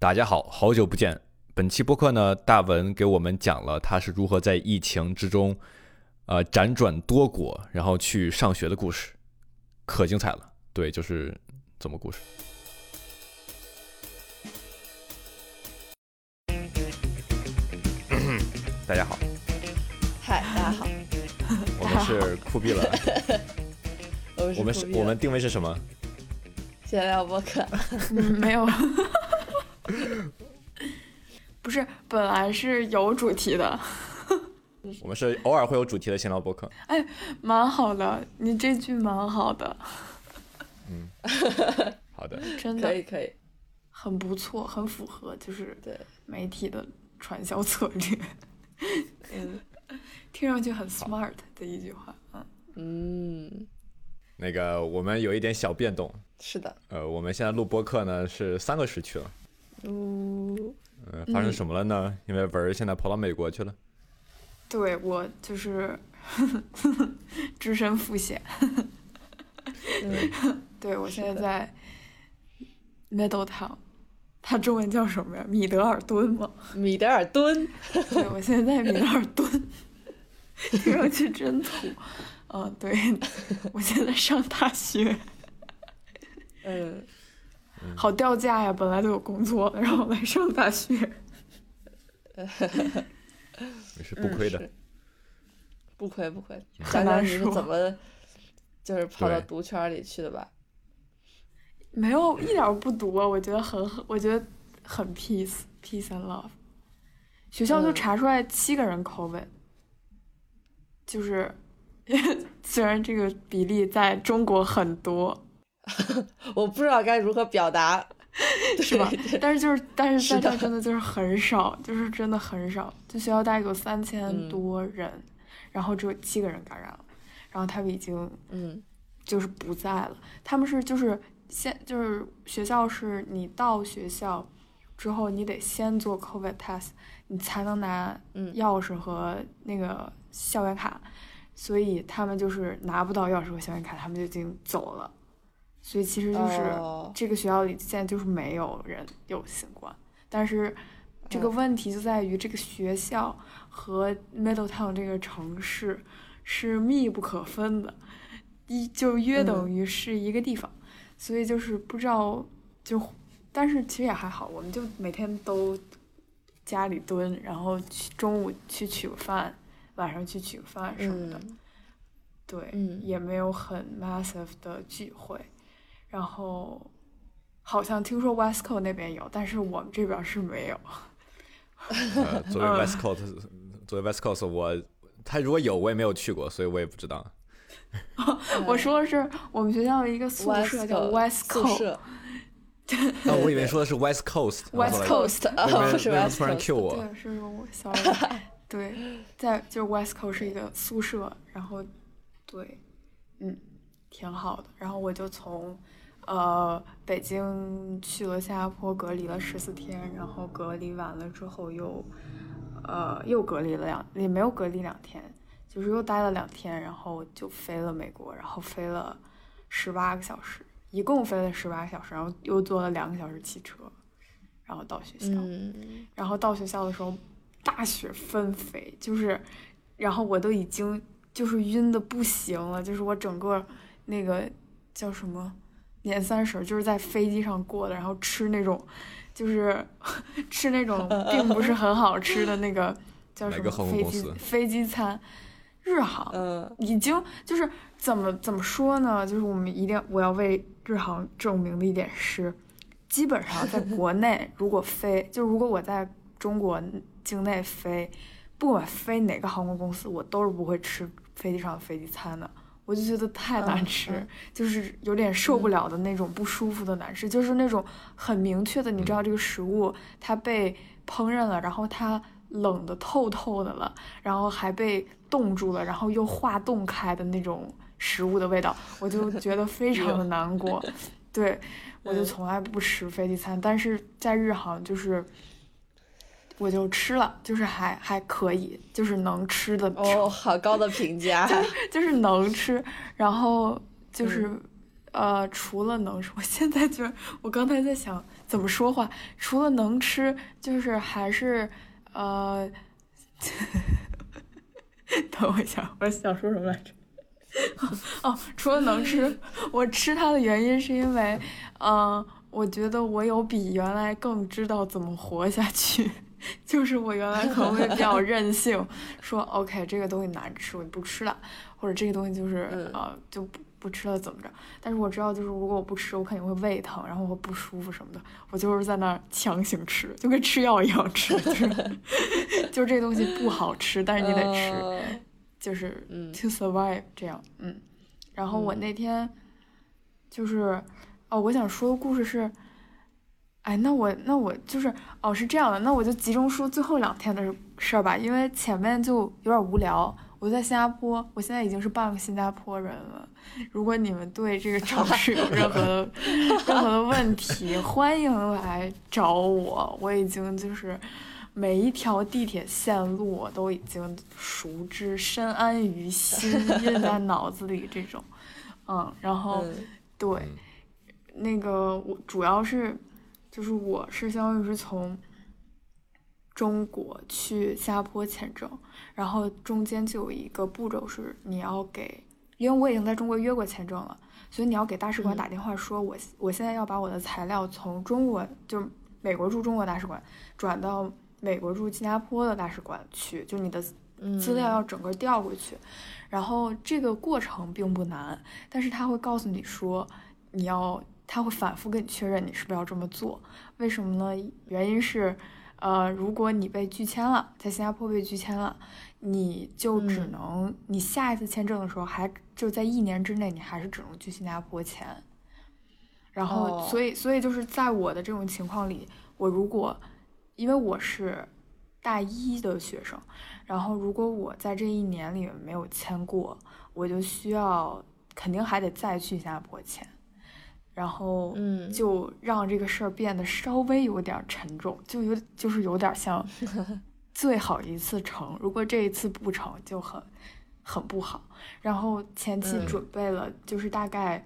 大家好，好久不见。本期播客呢，大文给我们讲了他是如何在疫情之中，呃，辗转多国，然后去上学的故事，可精彩了。对，就是这么故事。大家好，嗨，大家好，我们是酷毙了。我们是，我们定位是什么？闲聊播客。嗯，没有。不是，本来是有主题的。我们是偶尔会有主题的闲聊播客。哎，蛮好的，你这句蛮好的。嗯，好的，真的可以可以，很不错，很符合就是对媒体的传销策略。嗯，听上去很 smart 的一句话。嗯嗯，那个我们有一点小变动。是的。呃，我们现在录播客呢是三个时区了。哦。嗯，发生什么了呢？因为文儿现在跑到美国去了。对，我就是 只身赴险。对，我现在在 Middletown，它中文叫什么呀？米德尔顿吗？米德尔顿。对，我现在在米德尔顿，听上去真土。嗯，对，我现在上大学。嗯。好掉价呀！本来都有工作，然后来上大学。没事，不亏的。不亏不亏。讲讲你是怎么，就是跑到毒圈里去的吧？没有，一点不毒啊，我觉得很，我觉得很 peace，peace and love。学校就查出来七个人 COVID，就是 虽然这个比例在中国很多。我不知道该如何表达，是吧？但是就是，但是在这真的就是很少，就是真的很少。就学校大概有三千多人，然后只有七个人感染了，然后他们已经嗯，就是不在了。他们是就是先就是学校是你到学校之后，你得先做 COVID test，你才能拿钥匙和那个校园卡。所以他们就是拿不到钥匙和校园卡，他们就已经走了。所以其实就是这个学校里现在就是没有人有新冠，但是这个问题就在于这个学校和 Middletown 这个城市是密不可分的，一就约等于是一个地方，所以就是不知道就，但是其实也还好，我们就每天都家里蹲，然后去中午去取个饭，晚上去取个饭什么的，对，也没有很 massive 的聚会。然后，好像听说 West Coast 那边有，但是我们这边是没有。呃，作为 West Coast，作为 West Coast，我他如果有，我也没有去过，所以我也不知道。我说的是我们学校的一个宿舍叫 West Coast。那我以为说的是 West Coast。West Coast，不是 West Coast。对，是我小。对，在就是 West Coast 是一个宿舍，然后对，嗯，挺好的。然后我就从。呃，北京去了新加坡，隔离了十四天，然后隔离完了之后又，呃，又隔离了两，也没有隔离两天，就是又待了两天，然后就飞了美国，然后飞了十八个小时，一共飞了十八个小时，然后又坐了两个小时汽车，然后到学校，然后到学校的时候大雪纷飞，就是，然后我都已经就是晕的不行了，就是我整个那个叫什么？年三十就是在飞机上过的，然后吃那种，就是 吃那种并不是很好吃的那个 叫什么飞机飞机餐，日航，已经就是怎么怎么说呢？就是我们一定我要为日航证明的一点是，基本上在国内 如果飞，就如果我在中国境内飞，不管飞哪个航空公司，我都是不会吃飞机上的飞机餐的。我就觉得太难吃，就是有点受不了的那种不舒服的难吃，就是那种很明确的，你知道这个食物它被烹饪了，然后它冷的透透的了，然后还被冻住了，然后又化冻开的那种食物的味道，我就觉得非常的难过。对，我就从来不吃飞机餐，但是在日航就是。我就吃了，就是还还可以，就是能吃的。哦，好高的评价。就是能吃，然后就是，呃，除了能吃，我现在就，我刚才在想，怎么说话？除了能吃，就是还是呃，等我一下，我想说什么来着？哦，除了能吃，我吃它的原因是因为，嗯，我觉得我有比原来更知道怎么活下去。就是我原来可能会比较任性，说 OK 这个东西难吃，我就不吃了，或者这个东西就是呃就不不吃了怎么着？但是我知道，就是如果我不吃，我肯定会胃疼，然后会不舒服什么的。我就是在那儿强行吃，就跟吃药一样吃，就是 就是这东西不好吃，但是你得吃，就是 to survive 这样，嗯。然后我那天就是哦，我想说的故事是。哎，那我那我就是哦，是这样的，那我就集中说最后两天的事儿吧，因为前面就有点无聊。我在新加坡，我现在已经是半个新加坡人了。如果你们对这个城市有任何的 任何的问题，欢迎来找我。我已经就是每一条地铁线路我都已经熟知，深谙于心，印在 脑子里这种。嗯，然后对那个我主要是。就是我是相当于是从中国去新加坡签证，然后中间就有一个步骤是你要给，因为我已经在中国约过签证了，所以你要给大使馆打电话说，我我现在要把我的材料从中国就美国驻中国大使馆转到美国驻新加坡的大使馆去，就你的资料要整个调过去，然后这个过程并不难，但是他会告诉你说你要。他会反复跟你确认你是不是要这么做，为什么呢？原因是，呃，如果你被拒签了，在新加坡被拒签了，你就只能你下一次签证的时候还就在一年之内，你还是只能去新加坡签。然后，所以，所以就是在我的这种情况里，我如果因为我是大一的学生，然后如果我在这一年里没有签过，我就需要肯定还得再去新加坡签。然后，嗯，就让这个事儿变得稍微有点沉重，就有就是有点像 最好一次成，如果这一次不成就很很不好。然后前期准备了，就是大概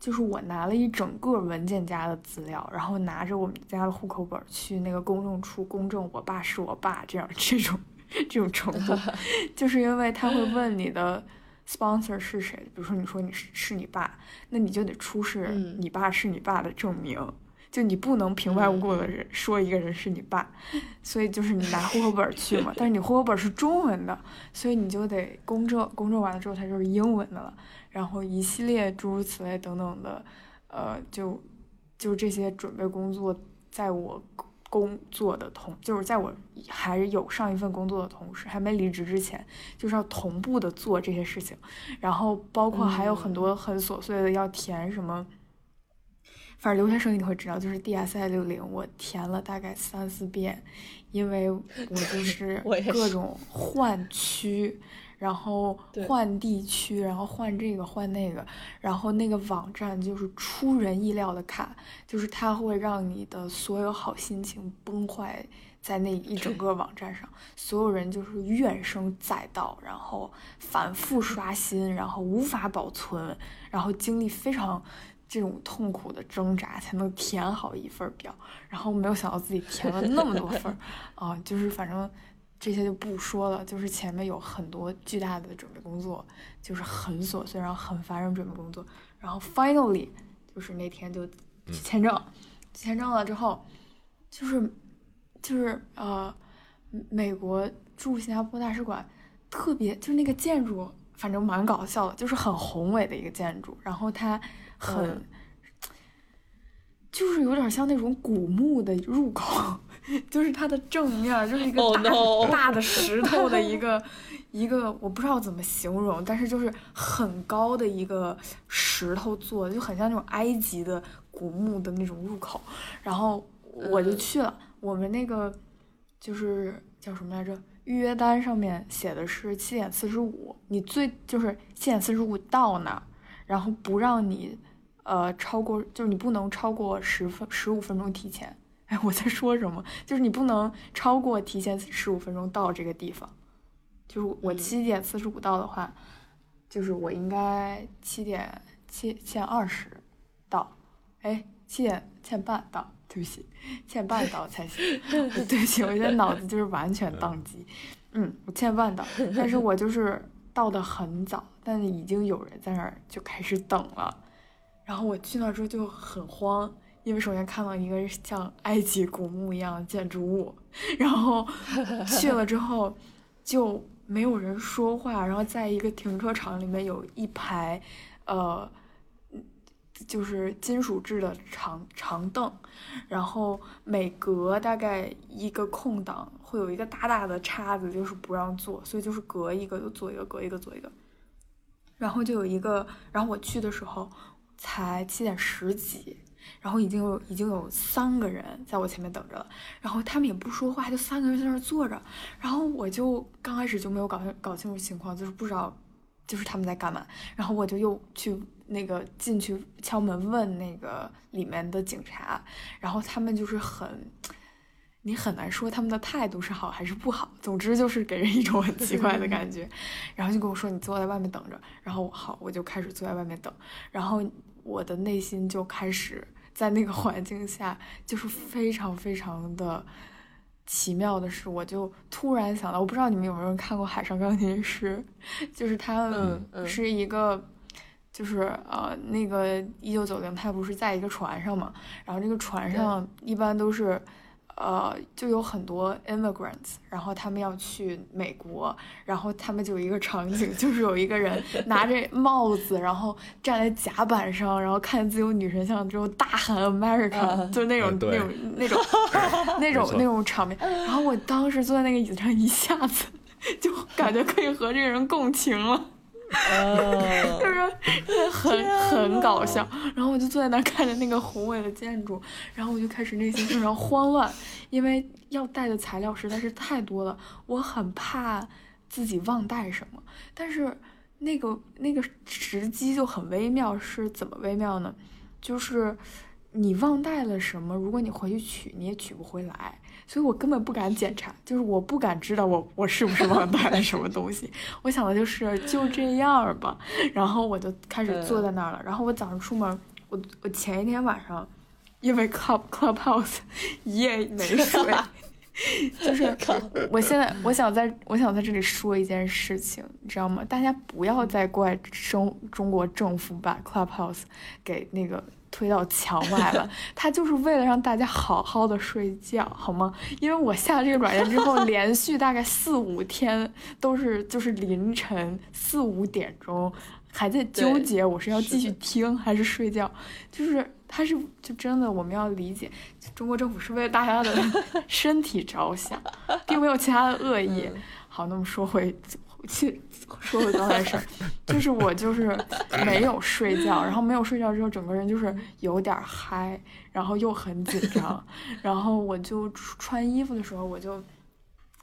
就是我拿了一整个文件夹的资料，然后拿着我们家的户口本去那个公证处公证我爸是我爸，这样这种这种程度，就是因为他会问你的。Sponsor 是谁？比如说，你说你是是你爸，那你就得出示你爸是你爸的证明，就你不能平白无故的人说一个人是你爸，所以就是你拿户口本去嘛。但是你户口本是中文的，所以你就得公证，公证完了之后它就是英文的了。然后一系列诸如此类等等的，呃，就就这些准备工作，在我。工作的同就是在我还有上一份工作的同时，还没离职之前，就是要同步的做这些事情，然后包括还有很多很琐碎的要填什么，反正留学生你会知道，就是 D S I 六零，我填了大概三四遍，因为我就是 各种换区。然后换地区，然后换这个换那个，然后那个网站就是出人意料的卡，就是它会让你的所有好心情崩坏在那一整个网站上，所有人就是怨声载道，然后反复刷新，然后无法保存，然后经历非常这种痛苦的挣扎才能填好一份表，然后没有想到自己填了那么多份儿啊，就是反正。这些就不说了，就是前面有很多巨大的准备工作，就是很琐碎，然后很烦人准备工作，然后 finally 就是那天就去签证，签证了之后，就是就是呃，美国驻新加坡大使馆特别就是那个建筑，反正蛮搞笑的，就是很宏伟的一个建筑，然后它很就是有点像那种古墓的入口。就是它的正面就是一个大大的石头的一个一个，我不知道怎么形容，但是就是很高的一个石头做的，就很像那种埃及的古墓的那种入口。然后我就去了，我们那个就是叫什么来着？预约单上面写的是七点四十五，你最就是七点四十五到那儿，然后不让你呃超过，就是你不能超过十分十五分钟提前。哎，我在说什么？就是你不能超过提前十五分钟到这个地方。就是我七点四十五到的话，就是我应该七点七七点二十到。哎，七点欠半到，对不起，欠半到才行。对不起，我现在脑子就是完全宕机。嗯，我欠半到，但是我就是到的很早，但已经有人在那儿就开始等了。然后我去那之后就很慌，因为首先看到一个像埃及古墓一样的建筑物，然后去了之后就没有人说话，然后在一个停车场里面有一排，呃，就是金属制的长长凳，然后每隔大概一个空档会有一个大大的叉子，就是不让坐，所以就是隔一个就坐一个，隔一个坐一个，然后就有一个，然后我去的时候。才七点十几，然后已经有已经有三个人在我前面等着了，然后他们也不说话，就三个人在那儿坐着，然后我就刚开始就没有搞搞清楚情况，就是不知道就是他们在干嘛，然后我就又去那个进去敲门问那个里面的警察，然后他们就是很。你很难说他们的态度是好还是不好，总之就是给人一种很奇怪的 感觉，然后就跟我说你坐在外面等着，然后好我就开始坐在外面等，然后我的内心就开始在那个环境下就是非常非常的奇妙的是，我就突然想到，我不知道你们有没有人看过《海上钢琴师》，就是他是一个，就是呃那个一九九零他不是在一个船上嘛，然后这个船上一般都是。呃，就有很多 immigrants，然后他们要去美国，然后他们就有一个场景，就是有一个人拿着帽子，然后站在甲板上，然后看自由女神像之后大喊 America，就那种那种那种 那种那种场面。然后我当时坐在那个椅子上，一下子 就感觉可以和这个人共情了。就是 很很搞笑，然后我就坐在那儿看着那个宏伟的建筑，然后我就开始内心非常慌乱，因为要带的材料实在是太多了，我很怕自己忘带什么。但是那个那个时机就很微妙，是怎么微妙呢？就是你忘带了什么，如果你回去取，你也取不回来。所以我根本不敢检查，就是我不敢知道我我是不是忘带了什么东西。我想的就是就这样吧，然后我就开始坐在那儿了。然后我早上出门，我我前一天晚上因为 club clubhouse 一夜没睡，就是 我现在我想在我想在这里说一件事情，你知道吗？大家不要再怪中中国政府把 clubhouse 给那个。推到墙外了，他就是为了让大家好好的睡觉，好吗？因为我下了这个软件之后，连续大概四五天都是就是凌晨四五点钟还在纠结我是要继续听还是睡觉，就是他是就真的我们要理解，中国政府是为了大家的 身体着想，并没有其他的恶意。好，那么说回。去说回刚才事儿，就是我就是没有睡觉，然后没有睡觉之后，整个人就是有点嗨，然后又很紧张，然后我就穿衣服的时候，我就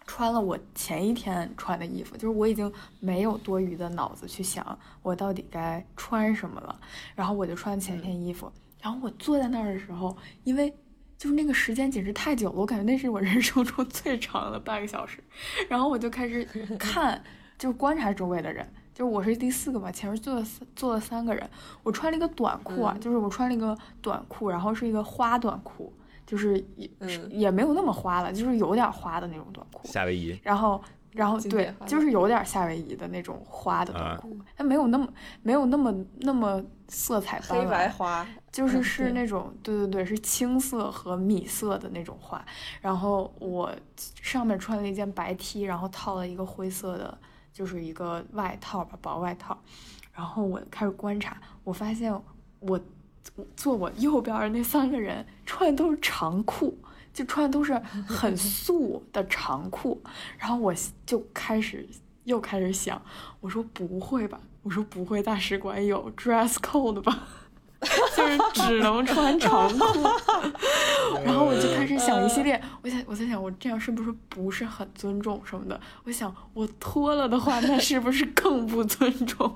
穿了我前一天穿的衣服，就是我已经没有多余的脑子去想我到底该穿什么了，然后我就穿前一天衣服，然后我坐在那儿的时候，因为。就是那个时间简直太久了，我感觉那是我人生中最长的半个小时。然后我就开始看，就是观察周围的人。就是我是第四个嘛，前面坐了坐了三个人。我穿了一个短裤啊，就是我穿了一个短裤，然后是一个花短裤，就是也也没有那么花了，就是有点花的那种短裤。夏威夷。然后。然后对，就是有点夏威夷的那种花的短裤，它没有那么没有那么那么色彩斑斓，黑白花，就是是那种对对对，是青色和米色的那种花。然后我上面穿了一件白 T，然后套了一个灰色的，就是一个外套吧，薄外套。然后我开始观察，我发现我坐我右边的那三个人穿的都是长裤。就穿的都是很素的长裤，然后我就开始又开始想，我说不会吧，我说不会，大使馆有 dress code 吧，就是只能穿长裤，然后我就开始想一系列，我想我在想我这样是不是不是很尊重什么的，我想我脱了的话，那是不是更不尊重？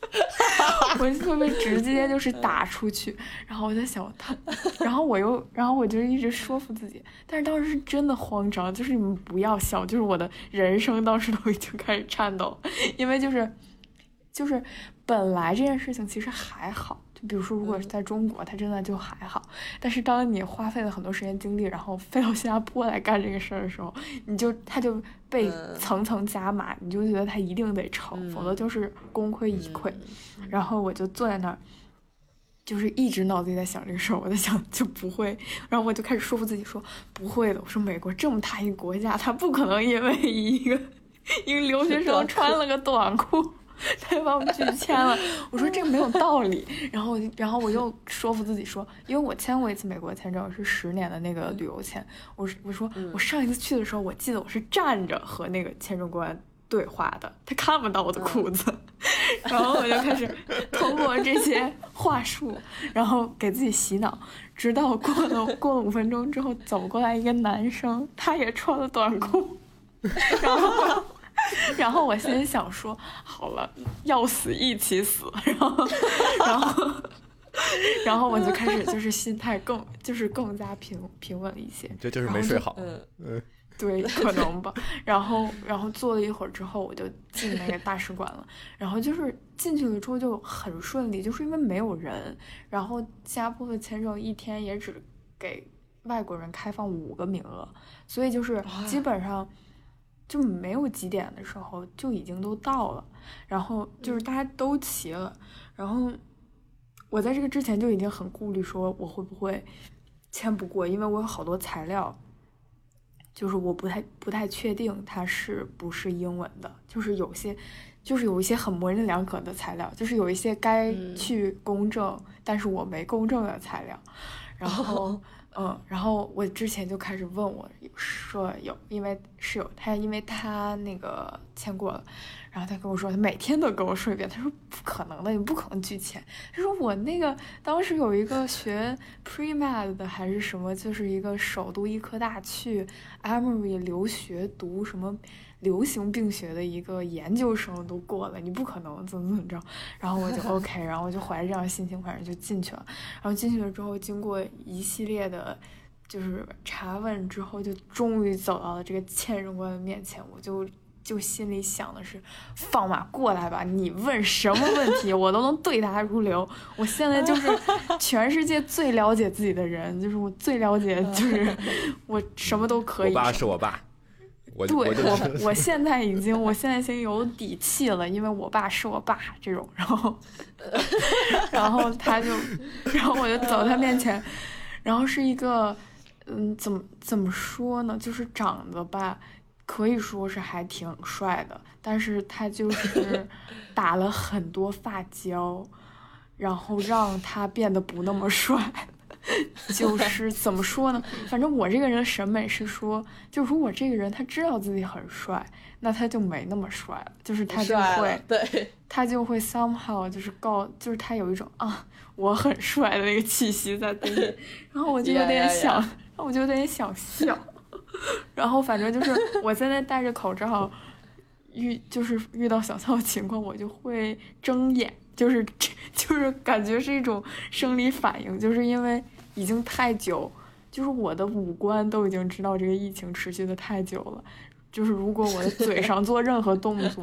我就特别直接，就是打出去，然后我在想他，然后我又，然后我就一直说服自己，但是当时是真的慌张，就是你们不要笑，就是我的人生当时都已经开始颤抖，因为就是，就是本来这件事情其实还好。就比如说，如果是在中国，他真的就还好。但是当你花费了很多时间精力，然后飞到新加坡来干这个事儿的时候，你就他就被层层加码，你就觉得他一定得成，否则就是功亏一篑。然后我就坐在那儿，就是一直脑子里在想这个事儿，我在想就不会，然后我就开始说服自己说不会的。我说美国这么大一个国家，他不可能因为一个 一个留学生穿了个短裤。他把我们拒签了，我说这个没有道理，然后然后我又说服自己说，因为我签过一次美国签证，是十年的那个旅游签，我我说我上一次去的时候，我记得我是站着和那个签证官对话的，他看不到我的裤子，然后我就开始通过这些话术，然后给自己洗脑，直到过了过了五分钟之后，走过来一个男生，他也穿了短裤，然后。然后我心里想说，好了，要死一起死。然后，然后，然后我就开始就是心态更就是更加平平稳一些。这就是没睡好。嗯，对，可能吧。然后，然后坐了一会儿之后，我就进那个大使馆了。然后就是进去了之后就很顺利，就是因为没有人。然后新加坡的签证一天也只给外国人开放五个名额，所以就是基本上。就没有几点的时候就已经都到了，然后就是大家都齐了，然后我在这个之前就已经很顾虑，说我会不会签不过，因为我有好多材料，就是我不太不太确定它是不是英文的，就是有些就是有一些很模棱两可的材料，就是有一些该去公证，但是我没公证的材料，然后。嗯，然后我之前就开始问我说有，因为室友他，因为他那个签过了，然后他跟我说他每天都跟我说一遍，他说不可能的，你不可能拒签。他说我那个当时有一个学 pre med 的还是什么，就是一个首都医科大去 Emory 留学读什么。流行病学的一个研究生都过了，你不可能怎么怎么着，然后我就 OK，然后我就怀着这样的心情，反正就进去了。然后进去了之后，经过一系列的，就是查问之后，就终于走到了这个签证官的面前。我就就心里想的是，放马过来吧，你问什么问题，我都能对答如流。我现在就是 全世界最了解自己的人，就是我最了解，就是我什么都可以。我爸是我爸。对我，我现在已经，我现在已经有底气了，因为我爸是我爸这种，然后，然后他就，然后我就走他面前，然后是一个，嗯，怎么怎么说呢，就是长得吧，可以说是还挺帅的，但是他就是 打了很多发胶，然后让他变得不那么帅。就是怎么说呢？反正我这个人审美是说，就如果这个人他知道自己很帅，那他就没那么帅了。就是他就会，对，他就会 somehow 就是告，就是他有一种啊我很帅的那个气息在里面。然后我就有点想，我就有点想笑。然后反正就是我现在戴着口罩，遇就是遇到想笑的情况，我就会睁眼，就是 就是感觉是一种生理反应，就是因为。已经太久，就是我的五官都已经知道这个疫情持续的太久了。就是如果我的嘴上做任何动作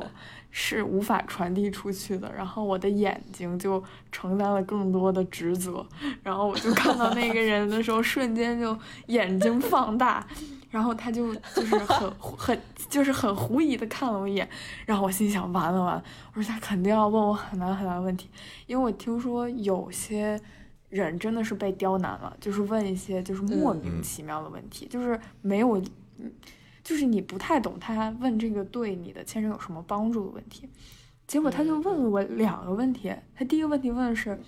是无法传递出去的，然后我的眼睛就承担了更多的职责。然后我就看到那个人的时候，瞬间就眼睛放大，然后他就就是很很就是很狐疑的看了我一眼。然后我心想完了完了，我说他肯定要问我很难很难问题，因为我听说有些。人真的是被刁难了，就是问一些就是莫名其妙的问题，就是没有，就是你不太懂他问这个对你的签证有什么帮助的问题，结果他就问了我两个问题，他第一个问题问的是，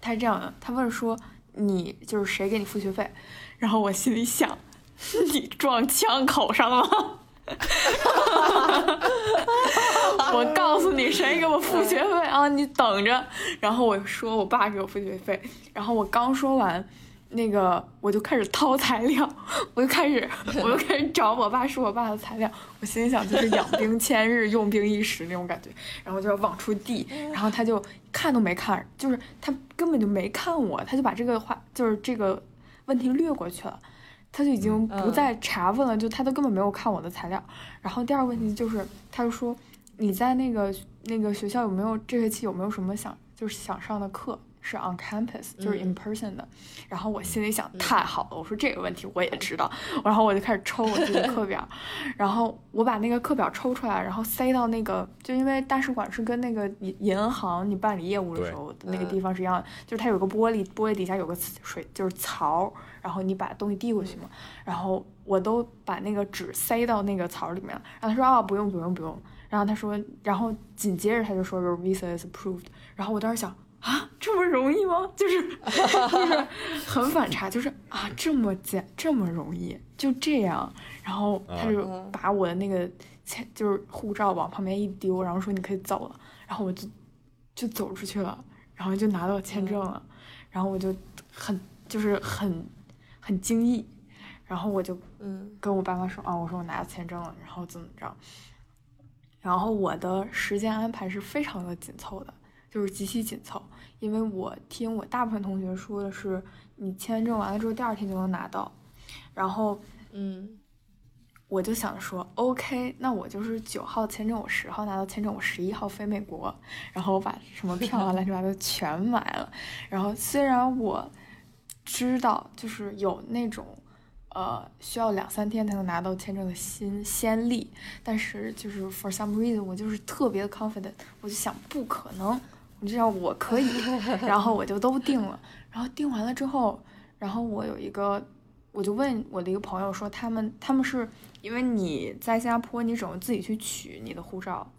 他是这样的，他问说你就是谁给你付学费，然后我心里想，你撞枪口上了吗？我告诉你，谁给我付学费啊？你等着。然后我说我爸给我付学费。然后我刚说完，那个我就开始掏材料，我就开始，我就开始找我爸说我爸的材料。我心里想，就是养兵千日，用兵一时那种感觉。然后就要往出递，然后他就看都没看，就是他根本就没看我，他就把这个话，就是这个问题略过去了。他就已经不再查问了，就他都根本没有看我的材料。然后第二个问题就是，他就说你在那个那个学校有没有这学期有没有什么想就是想上的课？是 on campus，就是 in person 的。然后我心里想，太好了，我说这个问题我也知道。然后我就开始抽我自己的课表，然后我把那个课表抽出来，然后塞到那个，就因为大使馆是跟那个银银行你办理业务的时候的那个地方是一样，就是它有个玻璃，玻璃底下有个水，就是槽，然后你把东西递过去嘛。然后我都把那个纸塞到那个槽里面了。然后他说啊，不用不用不用。然后他说，然后紧接着他就说 your visa is approved。然后我当时想。啊，这么容易吗？就是 就是很反差，就是啊，这么简这么容易，就这样。然后他就把我的那个签，就是护照往旁边一丢，然后说你可以走了。然后我就就走出去了，然后就拿到签证了。然后我就很就是很很惊异。然后我就嗯跟我爸妈说啊，我说我拿到签证了，然后怎么着。然后我的时间安排是非常的紧凑的。就是极其紧凑，因为我听我大部分同学说的是，你签证完了之后第二天就能拿到，然后，嗯，我就想说，OK，那我就是九号签证，我十号拿到签证，我十一号飞美国，然后我把什么票啊 乱七八糟全买了，然后虽然我知道就是有那种。呃，需要两三天才能拿到签证的新先例，但是就是 for some reason 我就是特别的 confident，我就想不可能。我知道我可以，然后我就都定了。然后定完了之后，然后我有一个，我就问我的一个朋友说，他们他们是因为你在新加坡，你只能自己去取你的护照。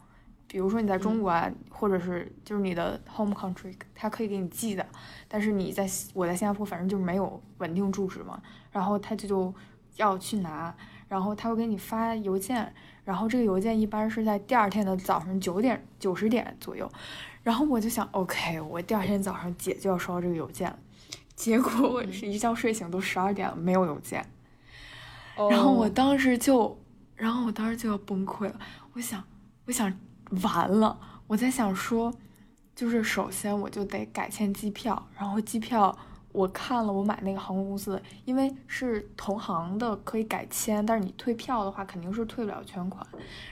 比如说你在中国啊，或者是就是你的 home country，他可以给你寄的。但是你在我在新加坡，反正就没有稳定住址嘛。然后他就要去拿，然后他会给你发邮件，然后这个邮件一般是在第二天的早上九点九十点左右。然后我就想，OK，我第二天早上姐就要收到这个邮件了。结果我是一觉睡醒都十二点了，没有邮件。然后我当时就，然后我当时就要崩溃了。我想，我想完了。我在想说，就是首先我就得改签机票，然后机票我看了，我买那个航空公司的，因为是同行的可以改签，但是你退票的话肯定是退不了全款。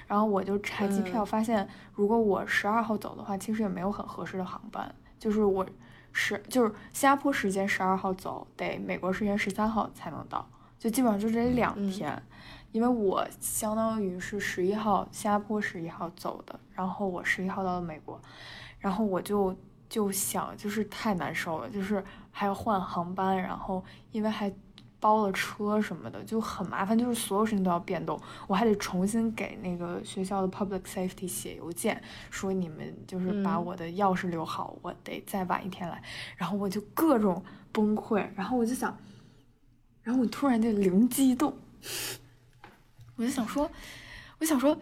然后我就查机票，发现如果我十二号走的话，其实也没有很合适的航班。就是我十就是新加坡时间十二号走，得美国时间十三号才能到，就基本上就这两天。因为我相当于是十一号新加坡十一号走的，然后我十一号到了美国，然后我就就想就是太难受了，就是还要换航班，然后因为还。包了车什么的就很麻烦，就是所有事情都要变动，我还得重新给那个学校的 public safety 写邮件，说你们就是把我的钥匙留好，我得再晚一天来，然后我就各种崩溃，然后我就想，然后我突然就灵机一动，我就想说，我想说。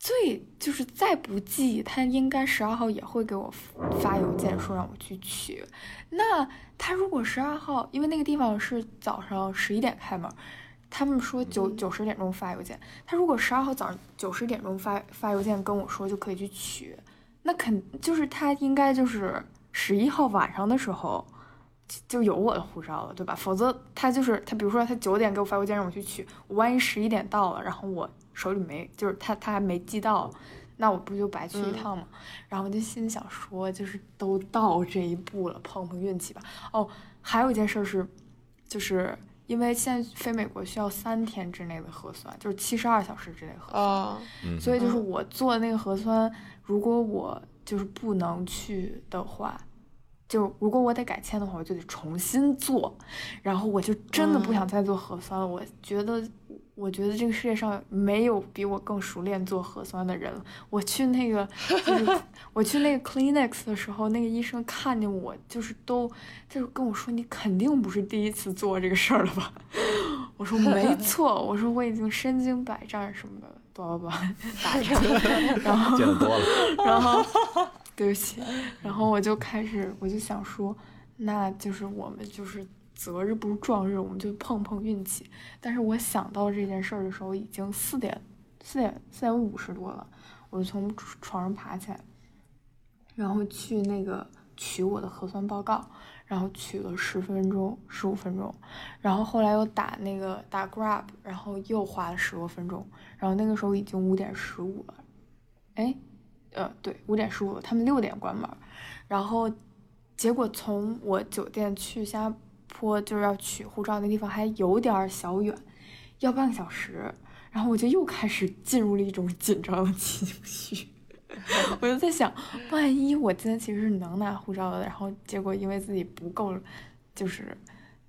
最就是再不济，他应该十二号也会给我发邮件说让我去取。那他如果十二号，因为那个地方是早上十一点开门，他们说九九十点钟发邮件。他如果十二号早上九十点钟发发邮件跟我说就可以去取，那肯就是他应该就是十一号晚上的时候就有我的护照了，对吧？否则他就是他，比如说他九点给我发邮件让我去取，我万一十一点到了，然后我。手里没，就是他，他还没寄到，那我不就白去一趟吗？然后我就心里想说，就是都到这一步了，碰碰运气吧。哦，还有一件事是，就是因为现在飞美国需要三天之内的核酸，就是七十二小时之内核酸，所以就是我做的那个核酸，如果我就是不能去的话，就如果我得改签的话，我就得重新做，然后我就真的不想再做核酸了，我觉得。我觉得这个世界上没有比我更熟练做核酸的人了。我去那个，就是 我去那个 clinics 的时候，那个医生看见我，就是都，就是跟我说：“你肯定不是第一次做这个事儿了吧？” 我说：“没 错，我说我已经身经百战什么的，多吧，打仗。”然后见得多了。然后，对不起，然后我就开始，我就想说，那就是我们就是。择日不如撞日，我们就碰碰运气。但是我想到这件事儿的时候，已经四点四点四点五十多了，我就从床上爬起来，然后去那个取我的核酸报告，然后取了十分钟十五分钟，然后后来又打那个打 Grab，然后又花了十多分钟，然后那个时候已经五点十五了，哎，呃对，五点十五，他们六点关门，然后。结果从我酒店去新加坡就是要取护照那地方还有点小远，要半个小时。然后我就又开始进入了一种紧张的情绪，我就在想，万一我今天其实是能拿护照的，然后结果因为自己不够，就是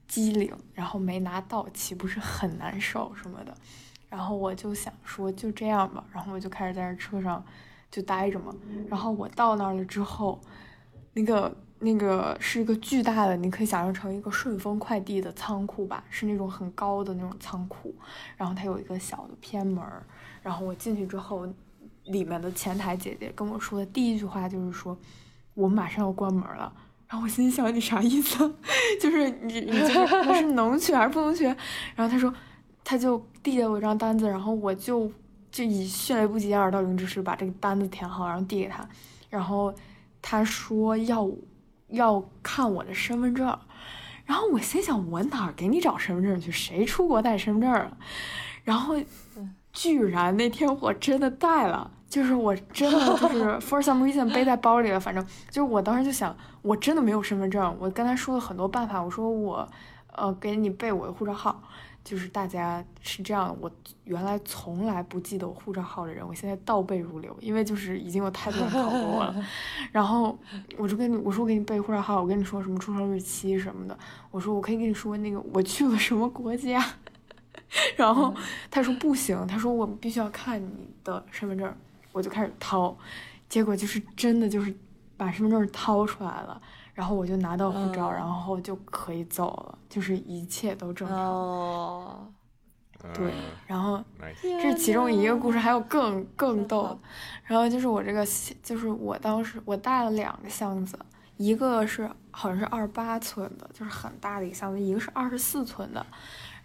机灵，然后没拿到，岂不是很难受什么的？然后我就想说就这样吧，然后我就开始在这车上就待着嘛。然后我到那儿了之后，那个。那个是一个巨大的，你可以想象成一个顺丰快递的仓库吧，是那种很高的那种仓库。然后它有一个小的偏门儿。然后我进去之后，里面的前台姐姐跟我说的第一句话就是说：“我马上要关门了。”然后我心想：“你啥意思？就是你你就是是能去还是不能去？” 然后他说，他就递给我一张单子，然后我就就以迅雷不及掩耳盗铃之势把这个单子填好，然后递给他。然后他说要。要看我的身份证，然后我心想，我哪儿给你找身份证去？谁出国带身份证啊？然后，居然那天我真的带了，就是我真的就是 for some reason 背在包里了。反正就是我当时就想，我真的没有身份证。我跟他说了很多办法，我说我，呃，给你背我的护照号。就是大家是这样，我原来从来不记得我护照号的人，我现在倒背如流，因为就是已经有太多人考过我了。然后我就跟你我说我给你背护照号，我跟你说什么出生日期什么的，我说我可以跟你说那个我去了什么国家。然后他说不行，他说我必须要看你的身份证，我就开始掏，结果就是真的就是把身份证掏出来了。然后我就拿到护照，然后就可以走了，就是一切都正常。哦，对，然后这是其中一个故事，还有更更逗。然后就是我这个，就是我当时我带了两个箱子，一个是好像是二十八寸的，就是很大的一个箱子，一个是二十四寸的。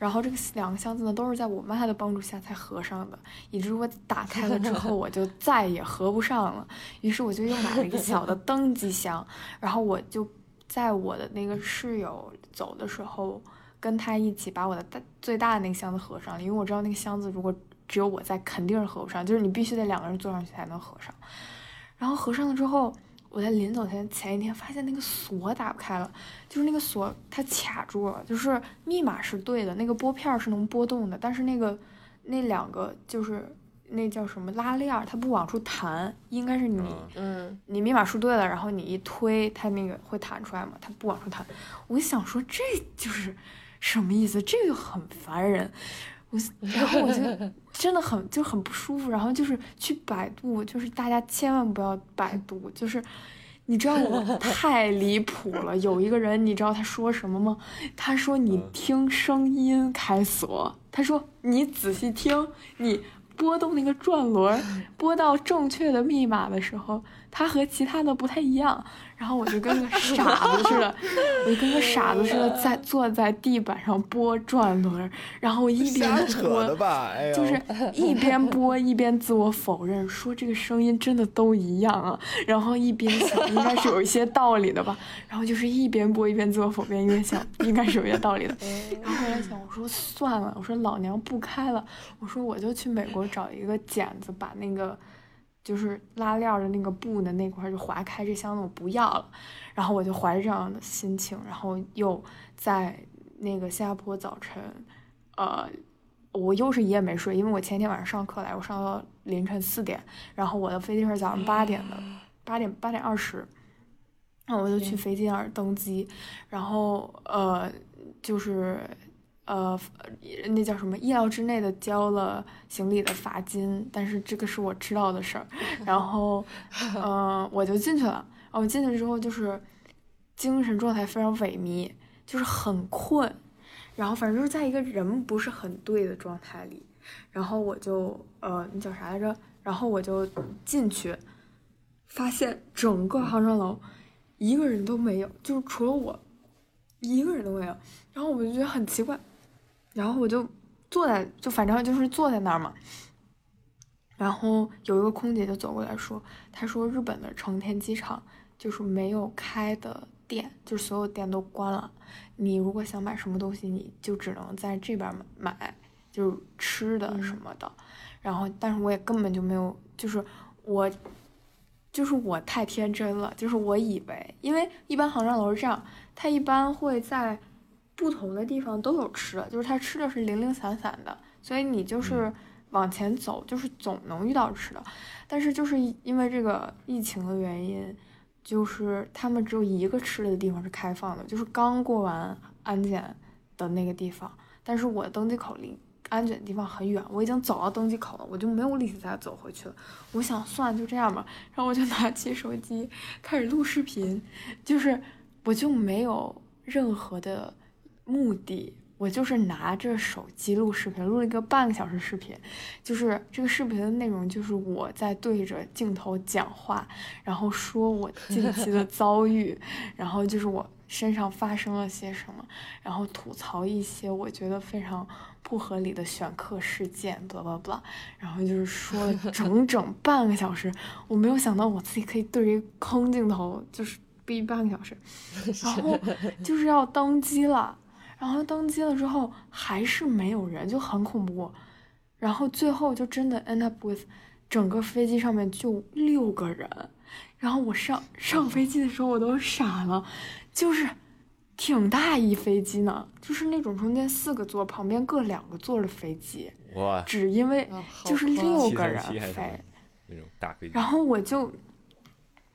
然后这个两个箱子呢，都是在我妈的帮助下才合上的，以至于我打开了之后，我就再也合不上了。于是我就又买了一个小的登机箱，然后我就在我的那个室友走的时候，跟他一起把我的大最大的那个箱子合上了，因为我知道那个箱子如果只有我在，肯定是合不上，就是你必须得两个人坐上去才能合上。然后合上了之后。我在临走前前一天发现那个锁打不开了，就是那个锁它卡住了，就是密码是对的，那个拨片是能拨动的，但是那个那两个就是那叫什么拉链，它不往出弹，应该是你，嗯，你密码输对了，然后你一推，它那个会弹出来嘛，它不往出弹。我想说这就是什么意思？这个很烦人。然后我就 真的很就很不舒服，然后就是去百度，就是大家千万不要百度，就是你知道我 太离谱了。有一个人，你知道他说什么吗？他说你听声音开锁，他说你仔细听，你拨动那个转轮，拨到正确的密码的时候，它和其他的不太一样。然后我就跟个傻子似的，我就跟个傻子似的在 坐在地板上拨转轮，然后一边拨，就是 一边拨一边自我否认，说这个声音真的都一样啊，然后一边想应该是有一些道理的吧，然后就是一边拨一边自我否认，一边想应该是有些道理的，然后后来想我说算了，我说老娘不开了，我说我就去美国找一个剪子把那个。就是拉链的那个布的那块就划开，这箱子我不要了。然后我就怀着这样的心情，然后又在那个新加坡早晨，呃，我又是一夜没睡，因为我前天晚上上课来，我上到凌晨四点，然后我的飞机是早上八点的，八点八点二十，然后我就去飞机那儿登机，然后呃，就是。呃，那叫什么？意料之内的交了行李的罚金，但是这个是我知道的事儿。然后，嗯，我就进去了。我进去之后就是精神状态非常萎靡，就是很困。然后反正就是在一个人不是很对的状态里。然后我就呃，那叫啥来着？然后我就进去，发现整个航站楼一个人都没有，就是除了我一个人都没有。然后我就觉得很奇怪。然后我就坐在，就反正就是坐在那儿嘛。然后有一个空姐就走过来说：“她说日本的成田机场就是没有开的店，就是所有店都关了。你如果想买什么东西，你就只能在这边买，就是吃的什么的。然后，但是我也根本就没有，就是我就是我太天真了，就是我以为，因为一般航站楼是这样，它一般会在不同的地方都有吃的，就是它吃的是零零散散的，所以你就是往前走，就是总能遇到吃的。但是就是因为这个疫情的原因，就是他们只有一个吃的地方是开放的，就是刚过完安检的那个地方。但是我登机口离安检的地方很远，我已经走到登机口了，我就没有力气再走回去了。我想算就这样吧，然后我就拿起手机开始录视频，就是我就没有任何的目的，我就是拿着手机录视频，录了一个半个小时视频，就是这个视频的内容就是我在对着镜头讲话，然后说我近期的遭遇，然后就是我。身上发生了些什么，然后吐槽一些我觉得非常不合理的选课事件，巴拉巴拉，然后就是说了 整整半个小时，我没有想到我自己可以对着一空镜头就是逼半个小时，然后就是要登机了，然后登机了之后还是没有人，就很恐怖，然后最后就真的 end up with 整个飞机上面就六个人，然后我上上飞机的时候我都傻了。就是挺大一飞机呢，就是那种中间四个座，旁边各两个座的飞机。哇！只因为就是六个人飞那种大飞机。然后我就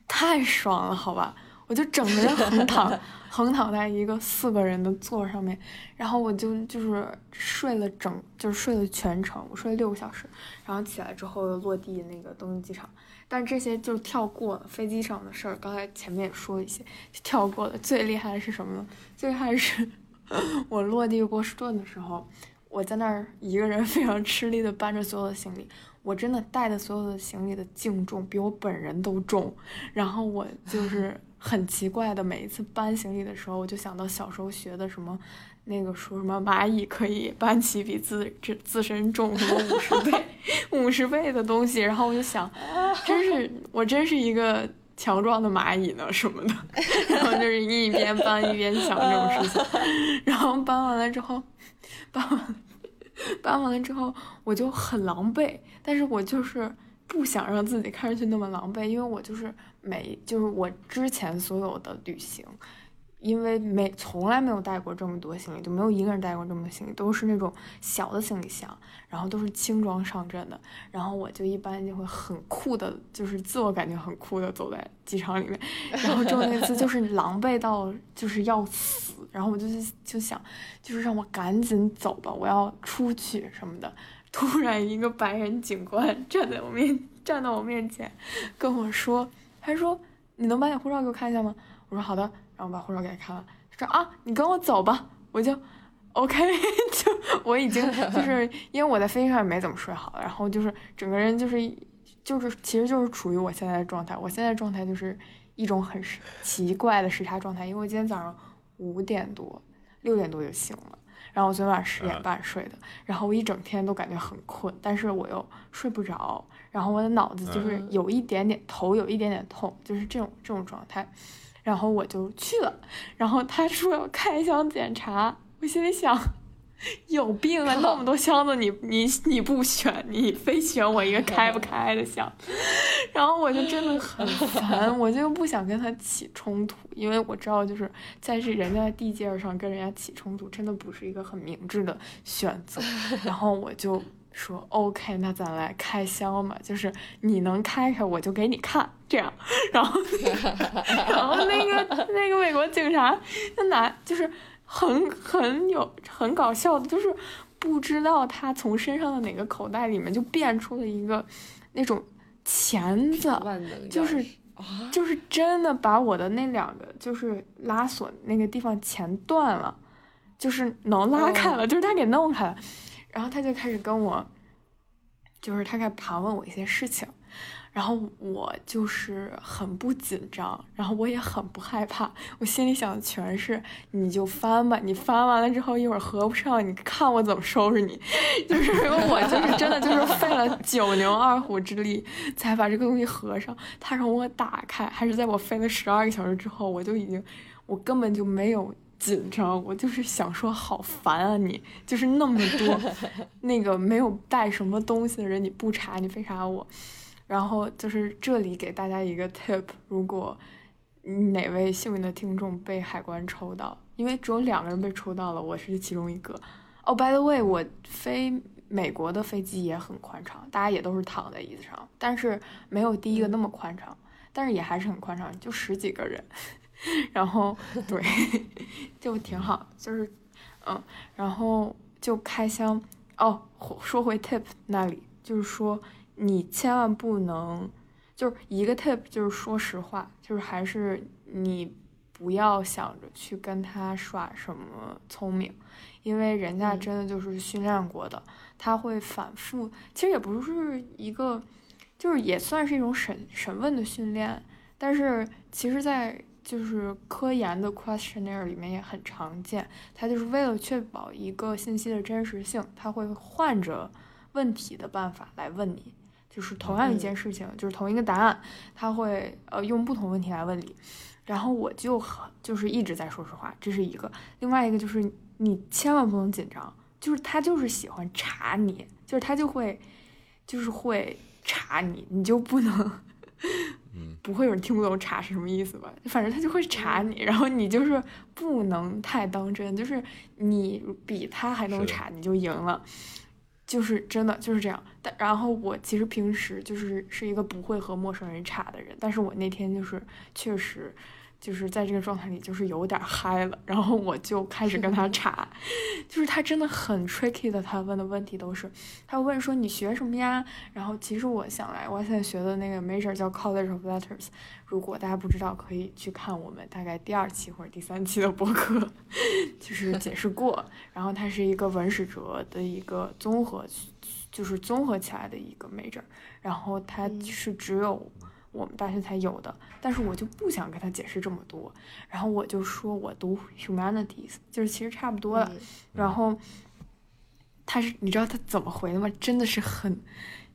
太爽了，好吧，我就整个人横躺，横躺在一个四个人的座上面，然后我就就是睡了整，就是睡了全程，我睡了六个小时，然后起来之后落地那个东京机场。但这些就跳过了飞机上的事儿，刚才前面也说一些，跳过了。最厉害的是什么呢？最厉害是 我落地波士顿的时候，我在那儿一个人非常吃力的搬着所有的行李，我真的带的所有的行李的净重比我本人都重。然后我就是很奇怪的，每一次搬行李的时候，我就想到小时候学的什么。那个说什么蚂蚁可以搬起比自自自身重什么五十倍、五十倍的东西，然后我就想，真是我真是一个强壮的蚂蚁呢什么的，然后就是一边搬一边想这种事情，然后搬完了之后，搬完搬完了之后我就很狼狈，但是我就是不想让自己看上去那么狼狈，因为我就是每就是我之前所有的旅行。因为没从来没有带过这么多行李，就没有一个人带过这么多行李，都是那种小的行李箱，然后都是轻装上阵的。然后我就一般就会很酷的，就是自我感觉很酷的走在机场里面。然后之后那次就是狼狈到就是要死，然后我就就想，就是让我赶紧走吧，我要出去什么的。突然一个白人警官站在我面站到我面前，跟我说，他说：“你能把你护照给我看一下吗？”我说：“好的。”然后我把护照给他看了，说啊，你跟我走吧，我就，OK，就我已经就是因为我在飞机上也没怎么睡好，然后就是整个人就是就是其实就是处于我现在的状态，我现在状态就是一种很奇怪的时差状态，因为我今天早上五点多六点多就醒了，然后我昨天晚上十点半睡的，然后我一整天都感觉很困，但是我又睡不着，然后我的脑子就是有一点点头有一点点痛，就是这种这种状态。然后我就去了，然后他说要开箱检查，我心里想，有病啊，那么多箱子你你你不选，你非选我一个 开不开的箱，然后我就真的很烦，我就不想跟他起冲突，因为我知道就是在这人家的地界上跟人家起冲突，真的不是一个很明智的选择，然后我就。说 OK，那咱来开箱嘛，就是你能开开，我就给你看，这样。然后，然后那个那个美国警察，他拿就是很很有很搞笑的，就是不知道他从身上的哪个口袋里面就变出了一个那种钳子，就是就是真的把我的那两个就是拉锁那个地方钳断了，就是能拉开了，就是他给弄开了。然后他就开始跟我，就是他开始盘问我一些事情，然后我就是很不紧张，然后我也很不害怕，我心里想的全是你就翻吧，你翻完了之后一会儿合不上，你看我怎么收拾你，就是我就是真的就是费了九牛二虎之力才把这个东西合上，他让我打开，还是在我飞了十二个小时之后，我就已经，我根本就没有。紧张，我就是想说，好烦啊！你就是那么多 那个没有带什么东西的人，你不查，你非查我。然后就是这里给大家一个 tip，如果哪位幸运的听众被海关抽到，因为只有两个人被抽到了，我是其中一个。哦，by the way，我飞美国的飞机也很宽敞，大家也都是躺在椅子上，但是没有第一个那么宽敞，但是也还是很宽敞，就十几个人，然后对，就挺好，就是嗯，然后就开箱。哦，说回 tip 那里，就是说。你千万不能，就是一个 tip，就是说实话，就是还是你不要想着去跟他耍什么聪明，因为人家真的就是训练过的，他会反复，其实也不是一个，就是也算是一种审审问的训练，但是其实，在就是科研的 questionnaire 里面也很常见，他就是为了确保一个信息的真实性，他会换着问题的办法来问你。就是同样一件事情，就是同一个答案，他会呃用不同问题来问你，然后我就很就是一直在说实话，这是一个，另外一个就是你千万不能紧张，就是他就是喜欢查你，就是他就会就是会查你，你就不能，嗯，不会有人听不懂查是什么意思吧？反正他就会查你，然后你就是不能太当真，就是你比他还能查，你就赢了。就是真的就是这样，但然后我其实平时就是是一个不会和陌生人差的人，但是我那天就是确实。就是在这个状态里，就是有点嗨了，然后我就开始跟他 查，就是他真的很 tricky 的，他问的问题都是，他问说你学什么呀？然后其实我想来，我现在学的那个 major 叫 College of Letters，如果大家不知道，可以去看我们大概第二期或者第三期的博客，就是解释过。然后它是一个文史哲的一个综合，就是综合起来的一个 major，然后它是只有。我们大学才有的，但是我就不想跟他解释这么多，然后我就说我读 humanities，就是其实差不多了。然后他是你知道他怎么回的吗？真的是很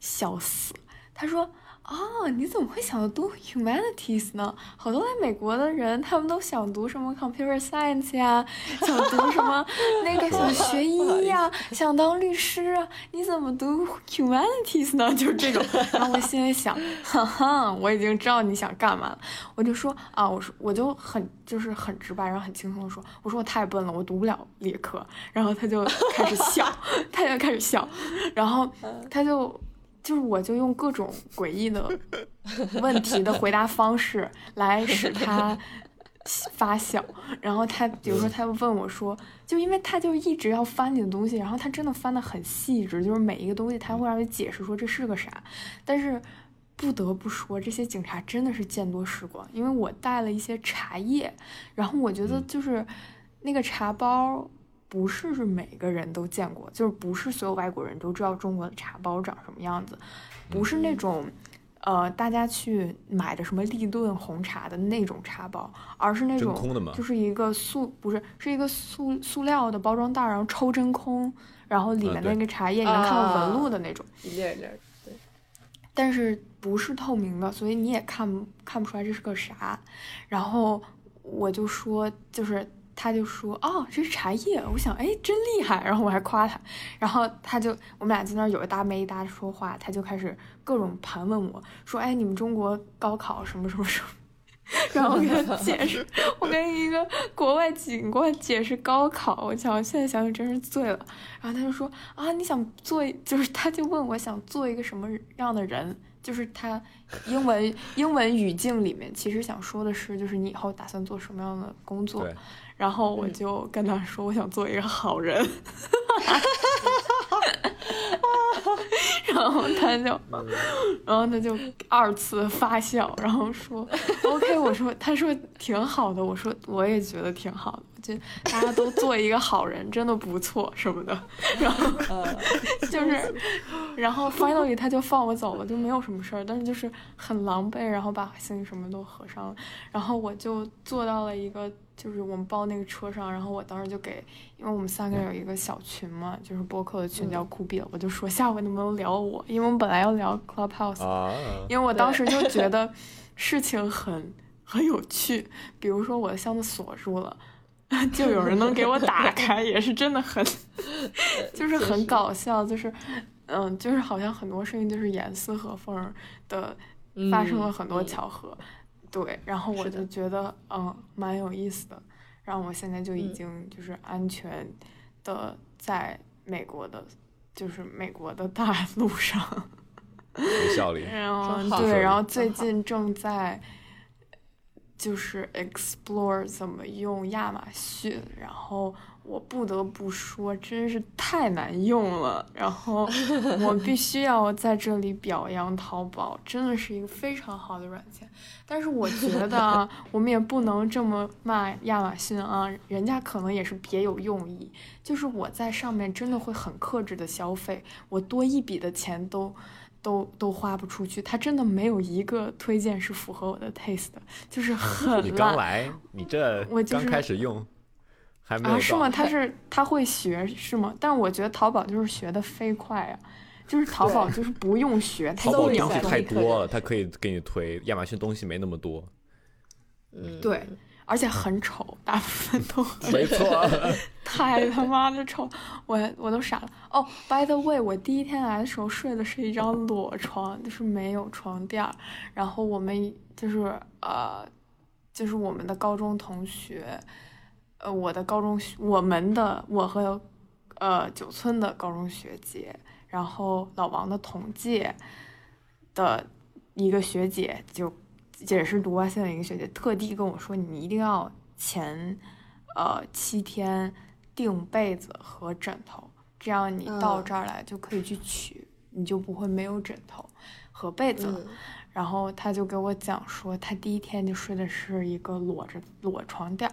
笑死。他说。哦，你怎么会想到读 humanities 呢？好多来美国的人，他们都想读什么 computer science 呀，想读什么那个想学医呀，想当律师啊。你怎么读 humanities 呢？就是这种。然后我心里想，哈哈，我已经知道你想干嘛了。我就说啊，我说我就很就是很直白，然后很轻松的说，我说我太笨了，我读不了理科。然后他就开始笑，他就开始笑，然后他就。就是我就用各种诡异的 问题的回答方式来使他发笑，然后他比如说他问我说，就因为他就一直要翻你的东西，然后他真的翻的很细致，就是每一个东西他会让你解释说这是个啥，但是不得不说这些警察真的是见多识广，因为我带了一些茶叶，然后我觉得就是那个茶包。不是是每个人都见过，就是不是所有外国人都知道中国的茶包长什么样子，不是那种，呃，大家去买的什么立顿红茶的那种茶包，而是那种就是一个塑，不是是一个塑塑料的包装袋，然后抽真空，然后里面那个茶叶你能看到纹路的那种，一粒一粒，对，但是不是透明的，所以你也看看不出来这是个啥，然后我就说就是。他就说：“哦，这是茶叶。”我想：“哎，真厉害。”然后我还夸他。然后他就我们俩在那儿有一搭没一搭的说话，他就开始各种盘问我说：“哎，你们中国高考什么什么什么？” 然后我给他解释，我跟一个国外警官解释高考，我想现在想想真是醉了。然后他就说：“啊，你想做，就是他就问我想做一个什么样的人。”就是他英文英文语境里面其实想说的是，就是你以后打算做什么样的工作。然后我就跟他说，我想做一个好人，然后他就，然后他就二次发笑，然后说，OK，我说，他说挺好的，我说我也觉得挺好的。就大家都做一个好人，真的不错什么的，然后就是，然后 finally 他就放我走了，就没有什么事儿，但是就是很狼狈，然后把行李什么都合上了，然后我就坐到了一个就是我们包那个车上，然后我当时就给，因为我们三个人有一个小群嘛，就是播客的群叫酷比了，我就说下回能不能聊我，因为我们本来要聊 Clubhouse，因为我当时就觉得事情很很有趣，比如说我的箱子锁住了。就有人能给我打开，也是真的很，就是很搞笑。就是嗯，就是好像很多事情就是严丝合缝的发生了很多巧合，对，然后我就觉得嗯蛮有意思的，然后我现在就已经就是安全的在美国的，就是美国的大路上，学校里，然后对，然后最近正在。就是 explore 怎么用亚马逊，然后我不得不说，真是太难用了。然后我必须要在这里表扬淘宝，真的是一个非常好的软件。但是我觉得 我们也不能这么骂亚马逊啊，人家可能也是别有用意。就是我在上面真的会很克制的消费，我多一笔的钱都。都都花不出去，他真的没有一个推荐是符合我的 taste 的，就是很 烂。你刚来，你这我刚开始用，还没有啊？是吗？他是他会学是吗？但我觉得淘宝就是学的飞快啊，就是淘宝就是不用学，淘宝东西太多了，它可以给你推。亚马逊东西没那么多，嗯，对。而且很丑，大部分都 没错，太他妈的丑，我我都傻了。哦，by the way，我第一天来的时候睡的是一张裸床，就是没有床垫儿。然后我们就是呃，就是我们的高中同学，呃，我的高中我们的我和呃九村的高中学姐，然后老王的同届的一个学姐就。也是读外线的一个学姐，特地跟我说，你一定要前，呃七天订被子和枕头，这样你到这儿来就可以去取，你就不会没有枕头和被子了。然后他就给我讲说，他第一天就睡的是一个裸着裸床垫，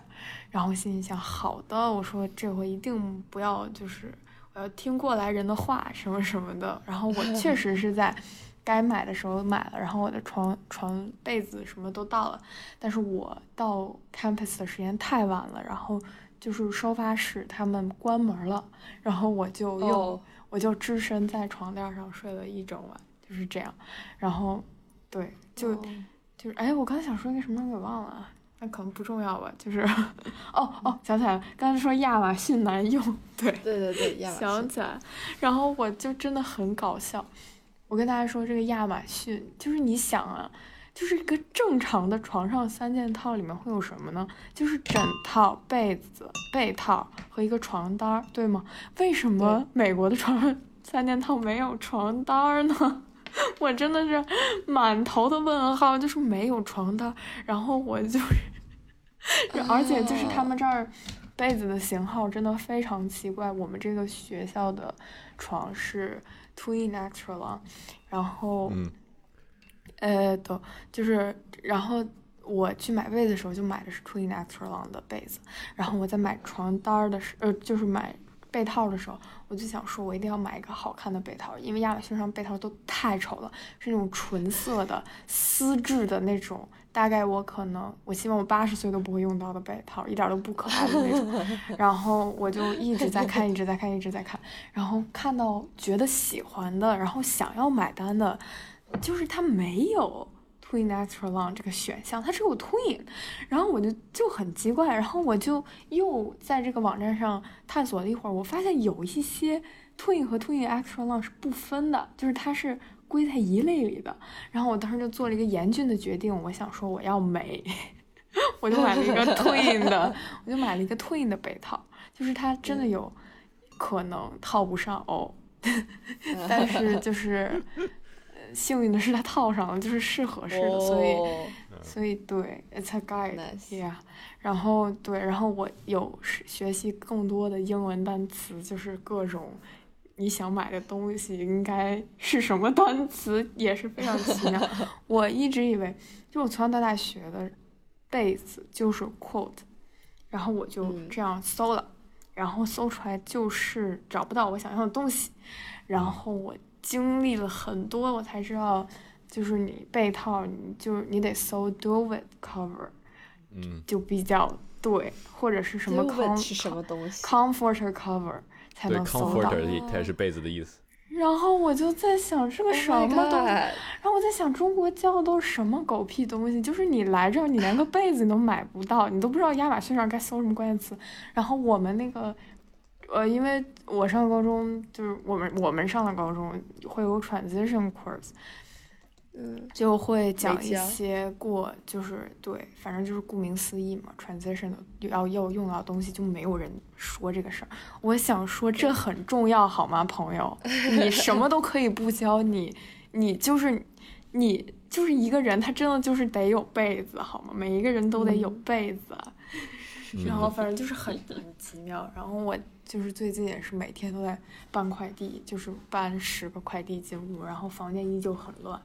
然后心里想，好的，我说这回一定不要就是我要听过来人的话什么什么的。然后我确 实是在。该买的时候买了，然后我的床床被子什么都到了，但是我到 campus 的时间太晚了，然后就是收发室他们关门了，然后我就又我就只身在床垫上睡了一整晚，就是这样，然后对，就就是哎，我刚才想说那什么给忘了，那可能不重要吧，就是 哦哦想起来了，刚才说亚马逊难用，对对对对，亚马 逊想起来，然后我就真的很搞笑。我跟大家说，这个亚马逊就是你想啊，就是一个正常的床上三件套里面会有什么呢？就是枕套、被子、被套和一个床单，对吗？为什么美国的床上三件套没有床单呢？我真的是满头的问号，就是没有床单。然后我就是，而且就是他们这儿被子的型号真的非常奇怪。我们这个学校的床是。Extra long，然后，呃，都就是，然后我去买被子的时候就买的是 extra long 的被子，然后我在买床单的时，呃，就是买被套的时候，我就想说，我一定要买一个好看的被套，因为亚马逊上被套都太丑了，是那种纯色的丝质的那种。大概我可能，我希望我八十岁都不会用到的被套，一点都不可爱的那种。然后我就一直在看，一直在看，一直在看。然后看到觉得喜欢的，然后想要买单的，就是它没有 twin extra long 这个选项，它只有 twin。然后我就就很奇怪，然后我就又在这个网站上探索了一会儿，我发现有一些 twin 和 twin extra long 是不分的，就是它是。归在一类里的，然后我当时就做了一个严峻的决定，我想说我要美，我就买了一个 twin 的，我就买了一个 twin 的被套，就是它真的有可能套不上哦，但是就是幸运的是它套上了，就是是合适的，所以所以对，it's a guide，yeah，然后对，然后我有学习更多的英文单词，就是各种。你想买的东西应该是什么单词也是非常奇妙。我一直以为，就我从小到大学的被子就是 quote，然后我就这样搜了，然后搜出来就是找不到我想要的东西，然后我经历了很多，我才知道，就是你被套，你就你得搜 duvet cover，嗯，就比较对，或者是什么 comforter cover。才能搜到。它也是被子的意思。然后我就在想，这个什么东西？然后我在想，中国教的都是什么狗屁东西？就是你来这儿，你连个被子你都买不到，你都不知道亚马逊上该搜什么关键词。然后我们那个呃，因为我上高中就是我们我们上的高中会有 transition course，嗯，就会讲一些过，就是对，反正就是顾名思义嘛，transition 的要要用到东西就没有人说这个事儿。我想说这很重要，好吗，朋友？你什么都可以不教你，你就是你就是一个人，他真的就是得有被子，好吗？每一个人都得有嗯被子。然后嗯反正就是很很奇妙。然后我就是最近也是每天都在搬快递，就是搬十个快递进屋，然后房间依旧很乱，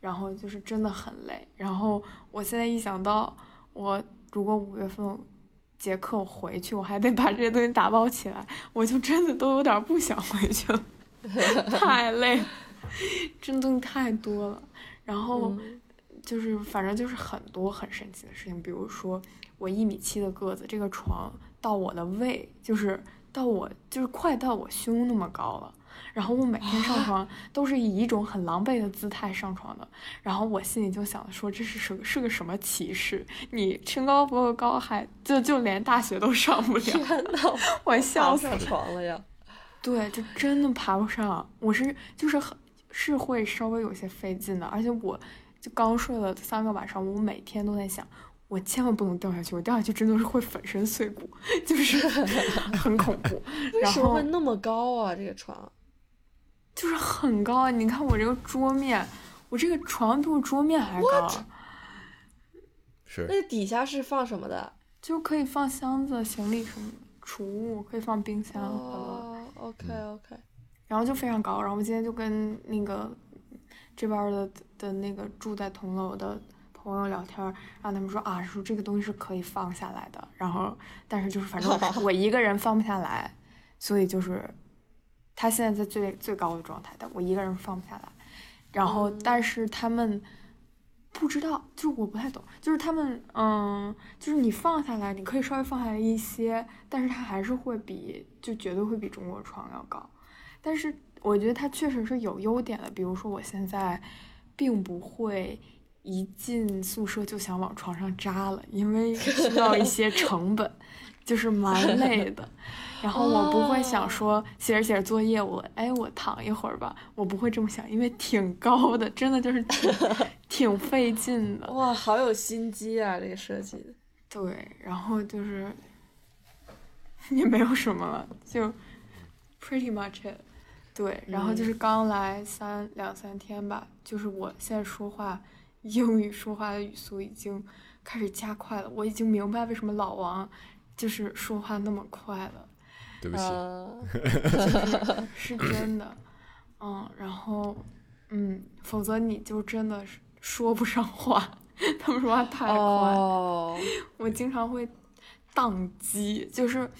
然后就是真的很累。然后我现在一想到我如果五月份结课我回去，我还得把这些东西打包起来，我就真的都有点不想回去了，太累了，真东西太多了。然后。嗯就是反正就是很多很神奇的事情，比如说我一米七的个子，这个床到我的胃，就是到我就是快到我胸那么高了。然后我每天上床都是以一种很狼狈的姿态上床的，然后我心里就想说这是是是个什么歧视？你身高不够高还就就连大学都上不了，天呐，我笑死了。上床了呀！对，就真的爬不上。我是就是很是会稍微有些费劲的，而且我就刚睡了三个晚上，我每天都在想，我千万不能掉下去，我掉下去真的是会粉身碎骨，就是很恐怖。为什么会那么高啊？这个床？就是很高啊！你看我这个桌面，我这个床比我桌面还高，是那底下是放什么的？就可以放箱子、行李什么的，储物可以放冰箱。哦，OK OK，然后就非常高，然后我今天就跟那个这边的的那个住在同楼的朋友聊天然后他们说啊，说这个东西是可以放下来的，然后但是就是反正 我一个人放不下来，所以就是他现在在最最高的状态，但我一个人放不下来，然后嗯但是他们。不知道，就是我不太懂，就是他们，嗯，就是你放下来，你可以稍微放下来一些，但是他还是会比，就绝对会比中国床要高。但是我觉得它确实是有优点的，比如说我现在并不会一进宿舍就想往床上扎了，因为需要一些成本，就是 蛮累的。然后我不会想说写着写着作业，我哎我躺一会儿吧，我不会这么想，因为挺高的，真的就是挺 挺费劲的。哇，好有心机啊！这个设计的。对，然后就是 也没有什么了，就 pretty much it。对，然后就是刚来三两三天吧，就是我现在说话英语说话的语速已经开始加快了，我已经明白为什么老王就是说话那么快了，对不起，嗯，是真的。嗯，然后嗯，否则你就真的是说不上话，他们说话太快 我经常会宕机，就是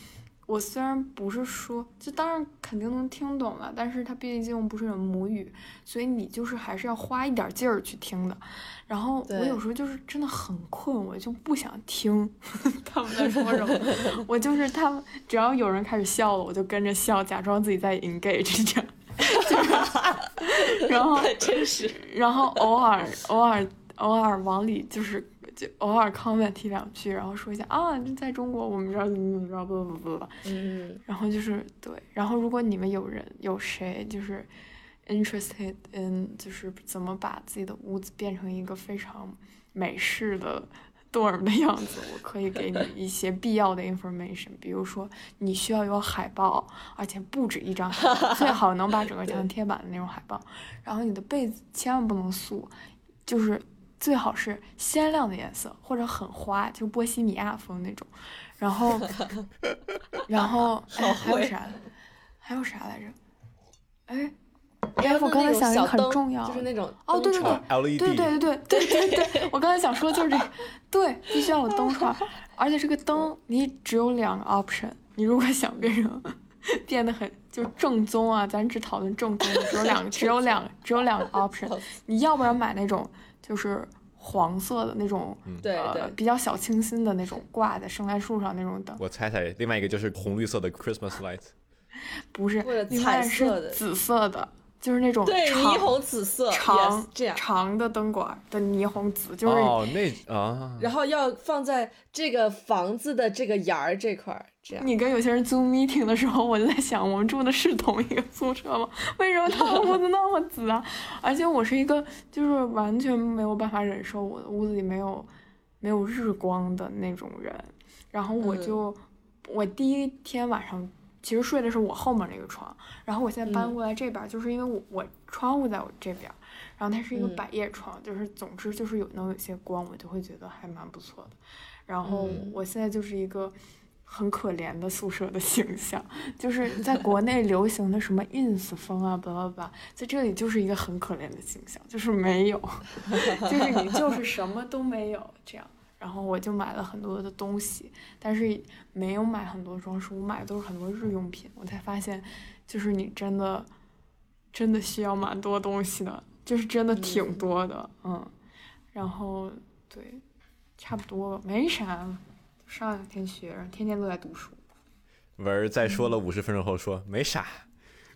我虽然不是说，就当然肯定能听懂了，但是它毕竟不是母语，所以你就是还是要花一点劲儿去听的。然后我有时候就是真的很困，我就不想听 他们在说什么，我就是他们只要有人开始笑了，我就跟着笑，假装自己在 engage 这样。就是然后真是。然后偶尔偶尔偶尔往里就是就偶尔 comment 一两句，然后说一下啊，在中国我们这儿怎么怎么着，不不不不，嗯，然后就是对，然后如果你们有人有谁就是 interested in 就是怎么把自己的屋子变成一个非常美式的 dorm 的样子，我可以给你一些必要的 information，比如说你需要有海报，而且不止一张海报，最好能把整个墙 贴满的那种海报，然后你的被子千万不能素，就是最好是鲜亮的颜色或者很花，就波西米亚风那种，然后 然后哎还有啥？还有啥来着？哎，哎，我刚才想一个很重要就是那种哦对对对。对对对对对对，我刚才想说就是这个，对，必须要有灯串，而且这个灯你只有两个 option，你如果想变成 变得很就正宗啊，咱只讨论正宗，只有两个，只有两个，只有两个 option，你要不然买那种就是黄色的那种，对呃，对，比较小清新的那种挂在圣诞树上那种灯，我猜猜，另外一个就是红绿色的 Christmas light，不是是紫色的，就是那种对霓虹紫色，长 yes，这样，长的灯管的霓虹紫，就是、哦，那啊，然后要放在这个房子的这个沿儿这块儿，这样。你跟有些人 Zoom meeting 的时候，我就在想，我们住的是同一个宿舍吗？为什么他的屋子那么紫啊？而且我是一个就是完全没有办法忍受我的屋子里没有没有日光的那种人，然后我就、我第一天晚上其实睡的是我后面那个床，然后我现在搬嗯过来这边儿，就是因为我我窗户在我这边儿，然后它是一个嗯百叶窗，就是总之就是有能有些光，我就会觉得还蛮不错的。然后嗯我现在就是一个很可怜的宿舍的形象，就是在国内流行的什么 ins 风啊，巴拉巴，在这里就是一个很可怜的形象，就是没有，就是你就是什么都没有这样。然后我就买了很多的东西，但是没有买很多装饰，我买的都是很多日用品。我才发现，就是你真的真的需要蛮多东西的，就是真的挺嗯多的，嗯。然后对，差不多吧，没啥。上两天学生，天天都在读书。文儿在说了五十分钟后说没啥，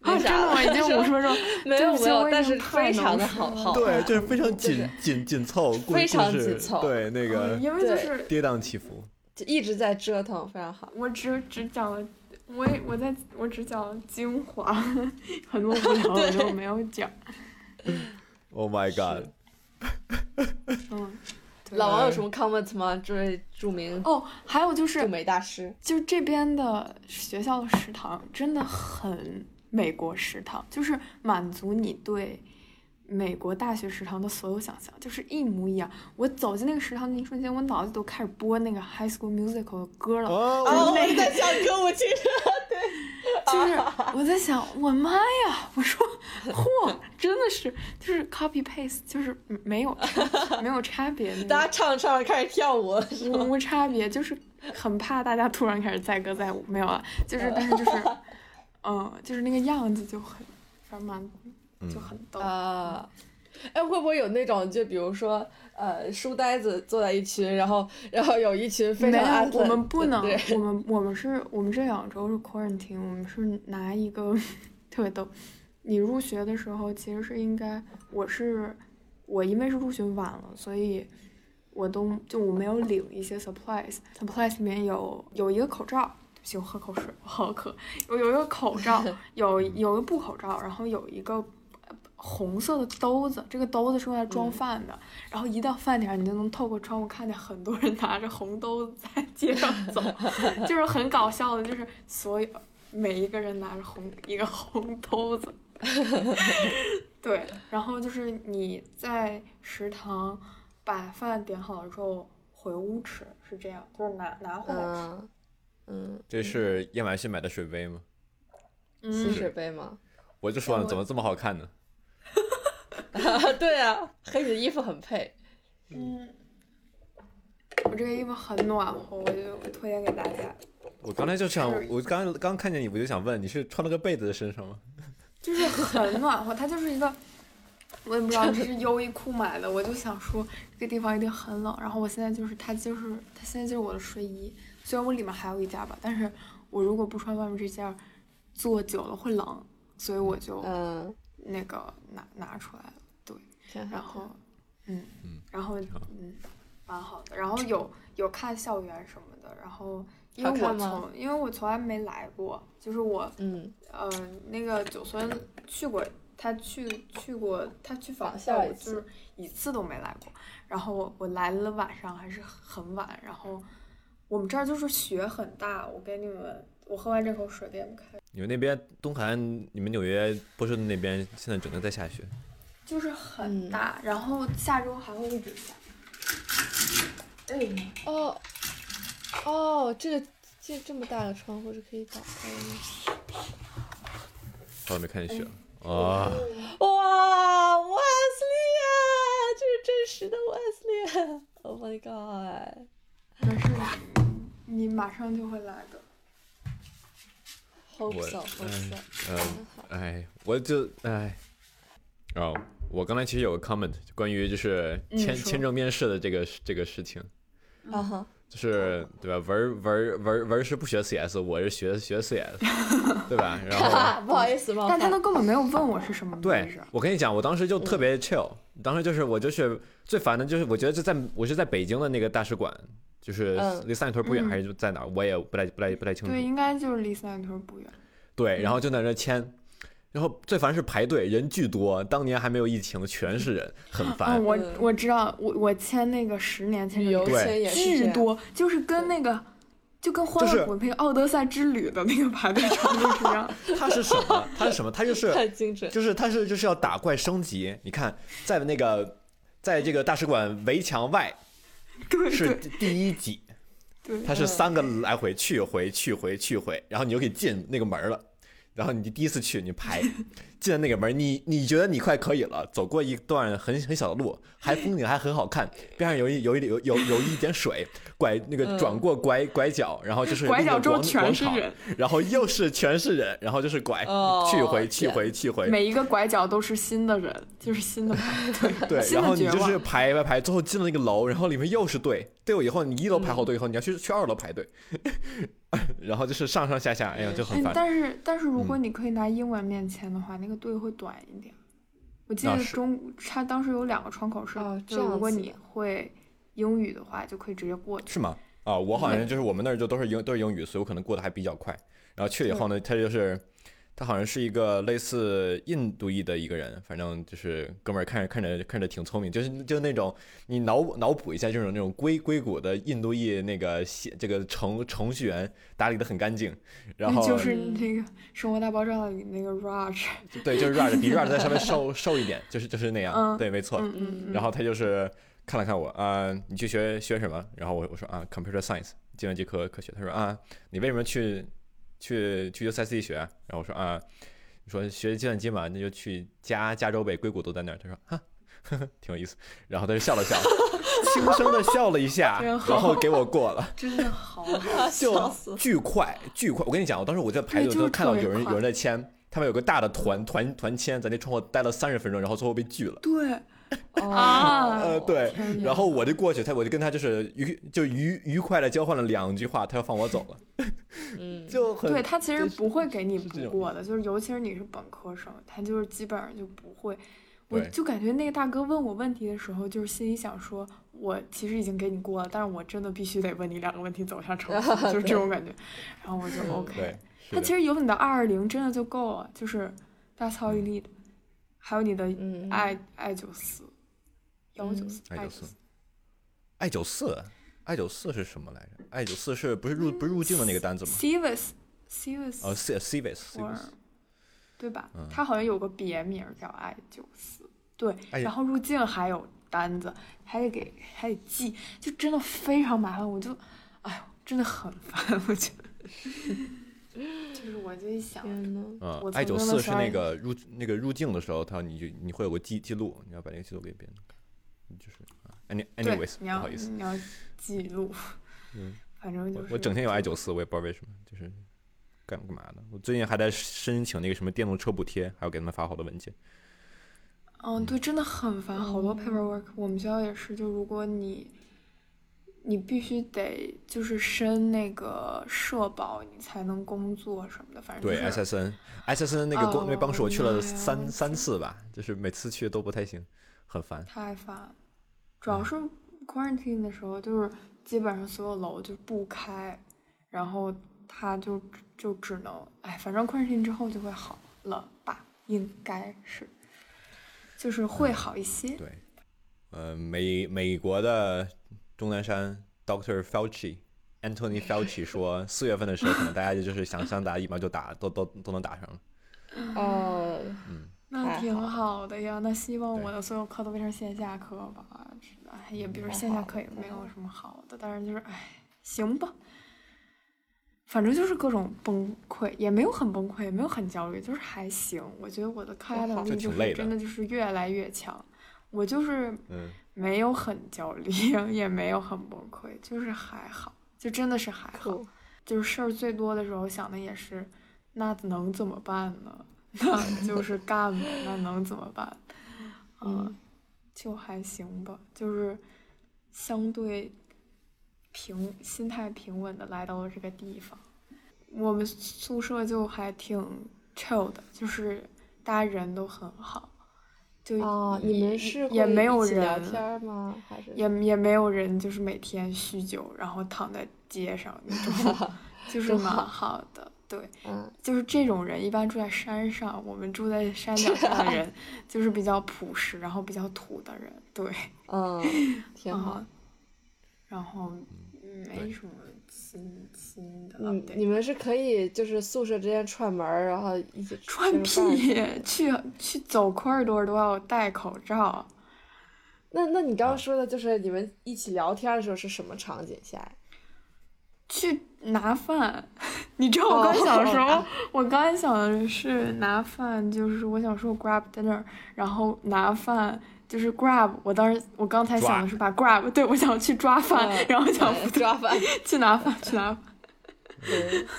啊，真的吗？已经五十分钟，没有没有但是非常的好好对，就是非常紧紧紧凑，非常紧凑对那个嗯因为就是跌宕起伏。就一直在折腾，非常好。我只只讲了，我也我在我只讲了精华，很多无聊的我就没有讲。Oh my god！嗯，老王有什么 comment 吗？这位著名哦，还有就是驻美大师，就是这边的学校的食堂真的很美国食堂，就是满足你对美国大学食堂的所有想象，就是一模一样。我走进那个食堂的一瞬间，我脑子都开始播那个《High School Musical》的歌了。哦，哦，我我在想歌舞青春 就是我在想，我妈呀！我说，嚯，真的是就是 copy paste，就是没有没有差别 大家唱着唱着开始跳舞？无差别，就是很怕大家突然开始载歌载舞，没有啊，就是但是就是，嗯，就是那个样子就很，反正蛮就很逗。啊，哎，会不会有那种，就比如说，呃，书呆子坐在一群，然后，然后有一群非常有，我们不能，我们我们是我们这两周是 quarantine，我们是拿一个特别逗。你入学的时候其实是应该，我是我因为是入学晚了，所以我都就我没有领一些 supplies，supplies 里面有有一个口罩。行，我喝口水，我 好渴。我有一个口罩，有有一个布口罩，然后有一个呃红色的兜子，这个兜子是用来装嗯饭的。然后一到饭点，你就能透过窗户看见很多人拿着红兜子在街上走，就是很搞笑的，就是所有每一个人拿着红一个红兜子。对，然后就是你在食堂把饭点好了之后回屋吃，是这样，就是拿拿回来吃。嗯嗯，这是亚马逊买的水杯吗？吸嗯，水杯吗？我就说了，怎么这么好看呢？对啊，和你的衣服很配。嗯，我这个衣服很暖和，我就推荐给大家。我刚才就想，我刚刚看见你，我就想问，你是穿了个被子在身上吗？就是很暖和，它就是一个，我也不知道这是优衣库买的，我就想说这个地方一定很冷，然后我现在就是它就是它现在就是我的睡衣，虽然我里面还有一件吧，但是我如果不穿外面这件，坐久了会冷，所以我就嗯，那个拿拿出来了，对，然后嗯嗯然后嗯蛮好的，然后有有看校园什么的，然后因为我从因为我从来没来过，就是我嗯，呃，那个九村去过，他去去过，他去访访校，我就一次是一次都没来过。然后我我来了晚上还是很晚，然后我们这儿就是雪很大，我给你们，我喝完这口水给你们看，你们那边东海岸，你们纽约波士顿那边现在整个在下雪。就是很嗯大，然后下周还会一直下。哎，哦，哦，这个这这么大的窗户是可以打开的吗？好久没看见雪了啊！哇，威斯利啊，这是真实的 Wesley！Oh my god！没事，你马上就会来的。我嗯哎，我就哎，哦，我刚才其实有个 comment 关于就是签签证面试的这个这个事情，啊哈，就是对吧？文儿文儿文儿文儿是不学 CS，我是学学 CS，对吧？然后 不好意思冒犯。但他都根本没有问我是什么对。我跟你讲，我当时就特别 chill，、当时就是我就是最烦的就是我觉得就在我是在北京的那个大使馆，就是嗯离三里屯不远嗯还是就在哪儿，我也不太不太不太清楚。对，应该就是离三里屯不远。对，然后就在那签，然后最烦是排队，人巨多，当年还没有疫情，全是人，很烦。嗯，我嗯我知道，我我签那个十年签旅游对巨多，就是跟那个。就跟欢乐谷那个《奥德赛之旅》的那个排队程度是一样，它是什么？它是什么？它就是 太精准。就是它是就是要打怪升级。你看，在那个在这个大使馆围墙外对是第一集，对，它是三个来回去回去回去回，然后你就可以进那个门了。然后你第一次去，你排进了那个门，你你觉得你快可以了，走过一段很很小的路，还风景还很好看，边上有一有一有有有一点水，拐那个嗯转过拐拐角，然后就是拐角之后那个广全是，人，然后又是全是人，然后就是拐哦去回去回去回，每一个拐角都是新的人，就是新的 对，新然后你就是。排排排，最后进了那个楼，然后里面又是队，队伍以后你一楼排嗯好队以后，你要去去二楼排队，然后就是上上下下，哎呀就很哎，烦。但是但是如果嗯你可以拿英文面签的话，那个队会短一点。我记得中他当时有两个窗口是，哦就如果你会英语的话，就可以直接过去。是吗？啊，我好像就是我们那儿就都是英都是英语，所以我可能过得还比较快。然后去了以后呢，他就是他好像是一个类似印度裔的一个人，反正就是哥们儿看着看着看着挺聪明，就是就那种你脑脑补一下这种那种硅硅谷的印度裔那个写这个程程序员打理的很干净，然后就是嗯那个《生活大爆炸》里那个 Raj，对，就是 Raj 比 Raj 再稍微瘦瘦一点，就是就是那样，嗯对，没错。嗯嗯嗯，然后他就是看了看我啊、你去学学什么？然后我我说啊，computer science 计算机科科学。他说啊，你为什么去去去 UCSD 学啊？然后我说啊，你说学计算机嘛，那就去加加州呗，硅谷都在那儿。他说哈。呵呵，挺有意思，然后他就笑了笑，轻声的笑了一下，然后给我过了，真的好 就笑死。巨快巨快。我跟你讲，我当时我在排队的时候看到有人有人在签，他们有个大的团团团签，在那窗户待了三十分钟，然后最后被拒了。对哦啊 呃，对然后我就过去，他我就跟他就是愉就愉愉快的交换了两句话，他要放我走了，嗯，就很对他其实不会给你不过的，就是尤其是你是本科生，他就是基本上就不会。我就感觉那个大哥问我问题的时候，就是心里想说，我其实已经给你过了，但是我真的必须得问你两个问题走向成绩，就是这种感觉。然后我就嗯 OK，他其实有你的二二零真的就够了，就是 That's all you need，还有你的嗯，i i 九四幺九四 i 九九四 i 九四 i 九四是什么来着？i 九四是不是入不是入境的那个单子吗？Civis Civis 哦，Civis，Civis，对吧？嗯它好像有个别名叫 i 九四，对，哎然后入境还有单子，还得给还得寄，就真的非常麻烦，我就，哎呦，真的很烦，我觉得。就是我就想，嗯我，i 九四是那个入那个入境的时候，他你就你会有个记记录，你要把那个记录给别人看，就是啊，any 对 anyways，，你要不好意思，你要记录，嗯 反正就是我我整天有 i 九四，我也不知道为什么，就是干干嘛的。我最近还在申请那个什么电动车补贴，还要给他们发好多文件。嗯，对，真的很烦，好多嗯 paperwork。我们学校也是，就如果你，你必须得就是申那个社保，你才能工作什么的，反正对就是，SSN，SSN 那个工、那帮是我去了三三次吧，就是每次去都不太行，很烦。太烦了。主嗯要是 quarantine 的时候，就是基本上所有楼就不开，然后他就就只能，哎，反正 quarantine 之后就会好了吧，应该是，就是会好一些。嗯对，呃，美美国的钟南山 Doctor Fauci。Anthony Fauci 说，四月份的时候，可能大家就是想想打疫苗就打，都都都能打上了。哦，嗯，那挺好的呀，那希望我的所有课都变成线下课吧。哎，也比如线下课也没有什么好的，但是就是哎，行吧。反正就是各种崩溃，也没有很崩溃，也没有很焦虑，就是还行。我觉得我的抗压能力就是真的就是越来越强。我就是嗯，没有很焦虑，也没有很崩溃，就是还好，就真的是还好。酷，就是事儿最多的时候想的也是，那能怎么办呢？那就是干呗，那能怎么办？嗯，就还行吧，就是相对平心态平稳的来到了这个地方。我们宿舍就还挺 chill 的，就是大家人都很好。就哦，你们是也没有人聊天吗？还是也也没有人就是每天酗酒，然后躺在街上那种，就是蛮好的。对，嗯，就是这种人一般住在山上，我们住在山 脚下的人就是比较朴实，然后比较土的人。对，嗯，挺好。然后没什么新新的。嗯，你们是可以就是宿舍之间串门儿，然后一起串屁去去走 corridor 都要戴口罩。那那你刚刚说的就是你们一起聊天的时候是什么场景下？去拿饭，你知道我刚想什么？我刚才想的是拿饭，就是我想说 grab dinner，然后拿饭就是 grab。我当时我刚才想的是把 grab，对我想去抓饭，然后想抓饭，去拿饭，去拿饭。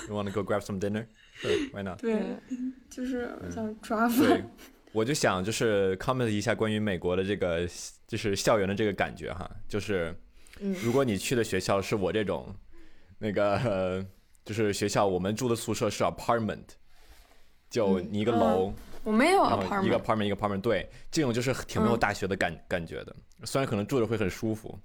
You wanna go grab some dinner? Sure, why not? 对，就是想抓饭。对，我就想就是 comment 一下关于美国的这个就是校园的这个感觉哈，就是如果你去的学校是我这种。那个就是学校，我们住的宿舍是 apartment，就你一个楼，我没有 apartment，一个 apartment 一个 apartment，对，这种就是挺没有大学的感感觉的。虽然可能住着会很舒服，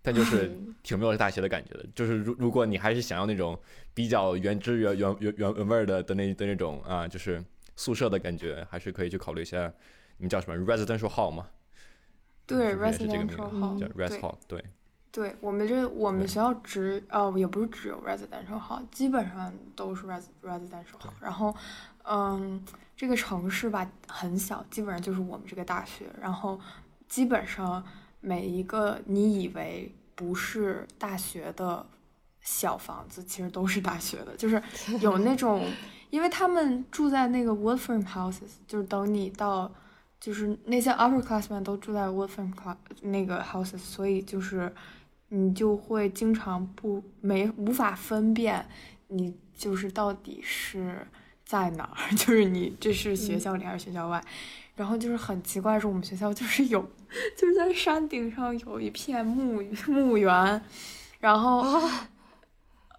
但就是挺没有大学的感觉的。就是如如果你还是想要那种比较原汁原原原原原味儿的的那的那种啊，就是宿舍的感觉，还是可以去考虑一下。你们叫什么 residential hall 吗？对，residential hall，叫 res hall，对。对我们这我们学校只呃也不是只有 residential hall，基本上都是 res residential hall。然后，嗯，这个城市吧很小，基本上就是我们这个大学。然后，基本上每一个你以为不是大学的小房子，其实都是大学的。就是有那种，因为他们住在那个 wood frame houses，就是等你到，就是那些 upperclassmen 都住在 wood frame 那个 houses，所以就是。你就会经常不没无法分辨，你就是到底是在哪儿，就是你这是学校里还是学校外，然后就是很奇怪，是我们学校就是有，就是在山顶上有一片墓墓园，然后，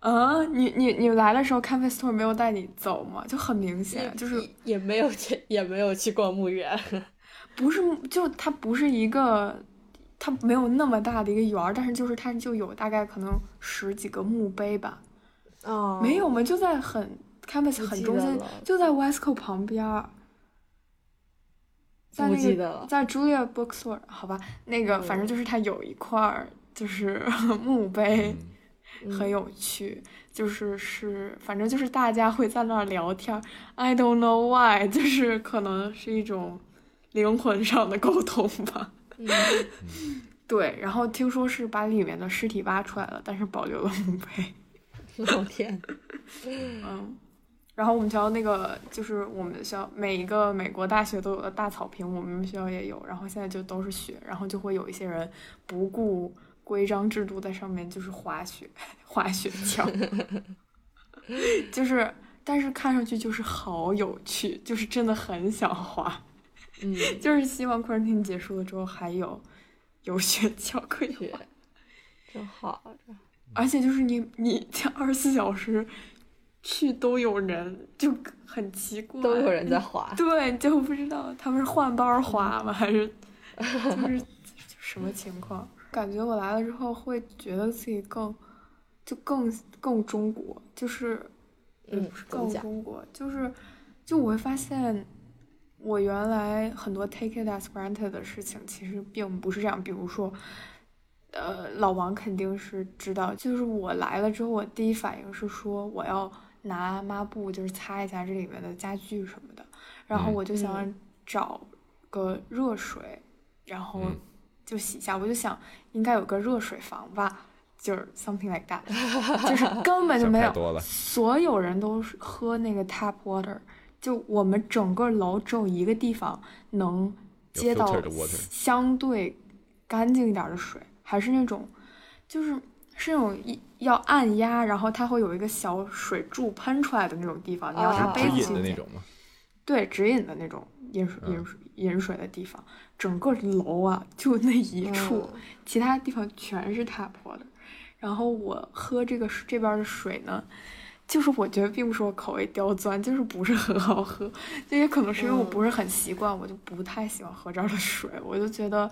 嗯，你你你来的时候，campus tour 没有带你走吗？就很明显，就是也没有去也没有去逛墓园，不是，就它不是一个。它没有那么大的一个园儿，但是就是它就有大概可能十几个墓碑吧。哦，没有吗？就在很 campus 很中心，就在 Westco 旁边儿。不记得了。在 Julia Bookstore，好吧，那个反正就是它有一块儿就是 墓碑，很有趣。就是是，反正就是大家会在那儿聊天。I don't know why，就是可能是一种灵魂上的沟通吧。对，然后听说是把里面的尸体挖出来了，但是保留了墓碑。老天，嗯，然后我们学校那个就是我们学校每一个美国大学都有的大草坪，我们学校也有。然后现在就都是雪，然后就会有一些人不顾规章制度在上面就是滑雪、滑雪橇，就是，但是看上去就是好有趣，就是真的很想滑。嗯，就是希望 quarantine 结束了之后还有有雪橇可以滑，真好。而且就是你你二十四小时去都有人，就很奇怪，都有人在滑。对，就不知道他们是换班滑吗，还是 就是什么情况？感觉我来了之后会觉得自己更就更更中国，就是嗯，更中国，就是就我会发现。我原来很多 take it as granted 的事情，其实并不是这样。比如说，呃，老王肯定是知道，就是我来了之后，我第一反应是说我要拿抹布，就是擦一下这里面的家具什么的。然后我就想找个热水，然后就洗一下。我就想应该有个热水房吧，就是 something like that，就是根本就没有。所有人都是喝那个 tap water。就我们整个楼只有一个地方能接到相对干净一点的水，还是那种，就是是那种一要按压，然后它会有一个小水柱喷出来的那种地方，你要拿杯子去接。对，直饮的那种饮水饮水饮水的地方，整个楼啊就那一处，其他地方全是 tap water。然后我喝这个这边的水呢，就是我觉得并不是我口味刁钻，就是不是很好喝。这也可能是因为我不是很习惯，我就不太喜欢喝这儿的水。我就觉得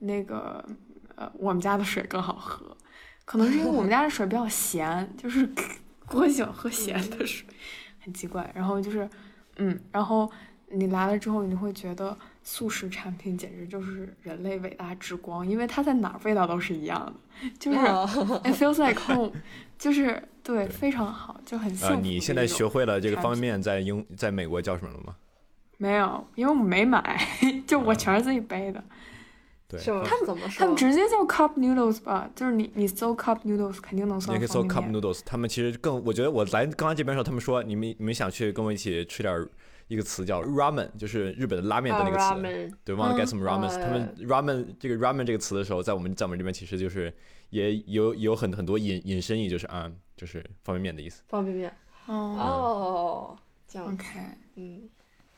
那个呃，我们家的水更好喝。可能是因为我们家的水比较咸，就是 我喜欢喝咸的水，很奇怪。然后就是，嗯，然后你来了之后，你会觉得。速食产品简直就是人类伟大之光，因为它在哪儿味道都是一样的，就是 it feels like home，就是对，非常好，就很幸福。你现在学会了这个方便面在英在美国叫什么了吗？没有，因为我没买，就我全是自己背的。对，他们怎么说？他们直接叫 cup noodles 吧，就是你你搜 cup noodles 肯定能搜到。你可以搜 cup noodles，他们其实更，我觉得我来刚刚这边的时候，他们说你们你们想去跟我一起吃点。一个词叫 ramen，就是日本的拉面的那个词。对，want to get some ramen。他们 ramen 这个 ramen 这个词的时候，在我们在我们这边其实就是也有有很很多引引申义，就是啊，就是方便面的意思。方便面。哦。这样。OK。嗯。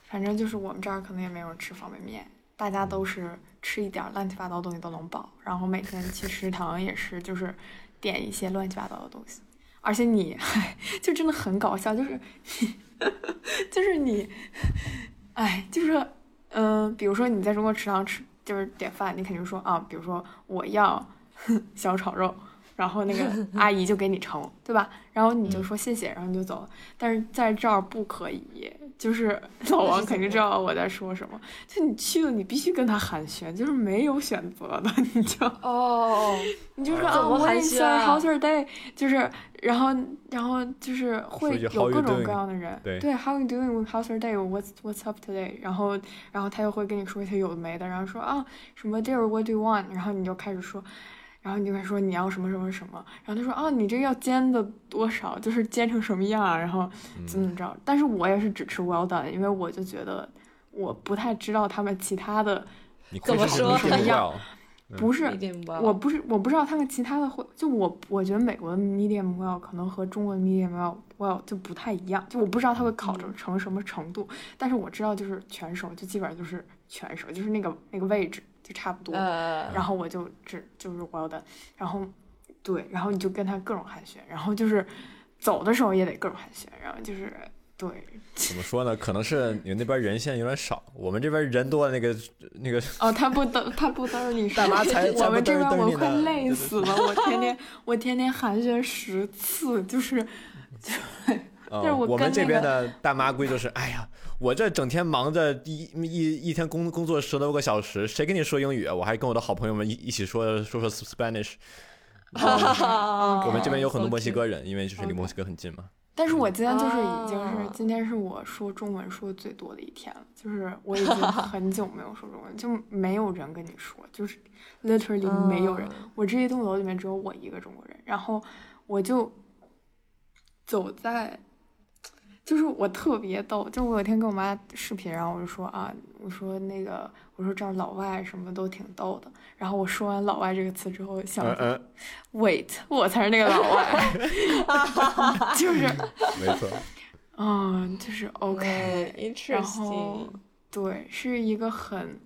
反正就是我们这儿可能也没有人吃方便面，大家都是吃一点乱七八糟东西都能饱，然后每天去食堂也是就是点一些乱七八糟的东西，而且你 就真的很搞笑，就是。就是你，哎，就是，嗯，比如说你在中国食堂吃，就是点饭，你肯定说啊，比如说我要 小炒肉，然后那个阿姨就给你盛，对吧？然后你就说谢谢，然后你就走了。但是在这儿不可以。就是 老王肯定知道我在说什么，就你去了，你必须跟他寒暄，就是没有选择的，你就哦，你就说啊，我也是 How's your day？就是，然后，然后就是会有各种各样的人，对，How you doing？How's your day？What's What's up today？然后，然后他又会跟你说一些有的没的，然后说啊，什么 Dear，What do you want？然后你就开始说。然后你就会说你要什么什么什么，然后他说啊，你这个要煎的多少，就是煎成什么样，然后怎么着？但是我也是只吃 well done，因为我就觉得我不太知道他们其他的怎么说什么样，不是，我不是我不知道他们其他的会，就我我觉得美国的 medium well 可能和中国的 medium well well 就不太一样，就我不知道它会烤成成什么程度，但是我知道就是全熟，就基本上就是全熟，就是那个那个位置。就差不多，然后我就只就是我要的，然后对，然后你就跟他各种寒暄，然后就是走的时候也得各种寒暄，然后就是对。怎么说呢？可能是你们那边人现在有点少，我们这边人多，那个那个。哦，他不登，他不登你。大妈才我们这边我快累死了，我天天我天天寒暄十次，就是就。就是我们这边的大妈规就是，哎呀。我这整天忙着一一一天工工作十多个小时，谁跟你说英语？我还跟我的好朋友们一一起说说说 Spanish。我们这边有很多墨西哥人，因为就是离墨西哥很近嘛。但是我今天就是已经是今天是我说中文说的最多的一天了，就是我已经 很久没有说中文，就没有人跟你说，就是 literally 没有人。我这一栋楼里面只有我一个中国人，然后我就走在。就是我特别逗，就我有一天跟我妈视频，然后我就说啊，我说那个，我说这儿老外什么都挺逗的。然后我说完“老外”这个词之后，想，wait，我才是那个老外，就是，没错，嗯，就是 OK，然后对，是一个很，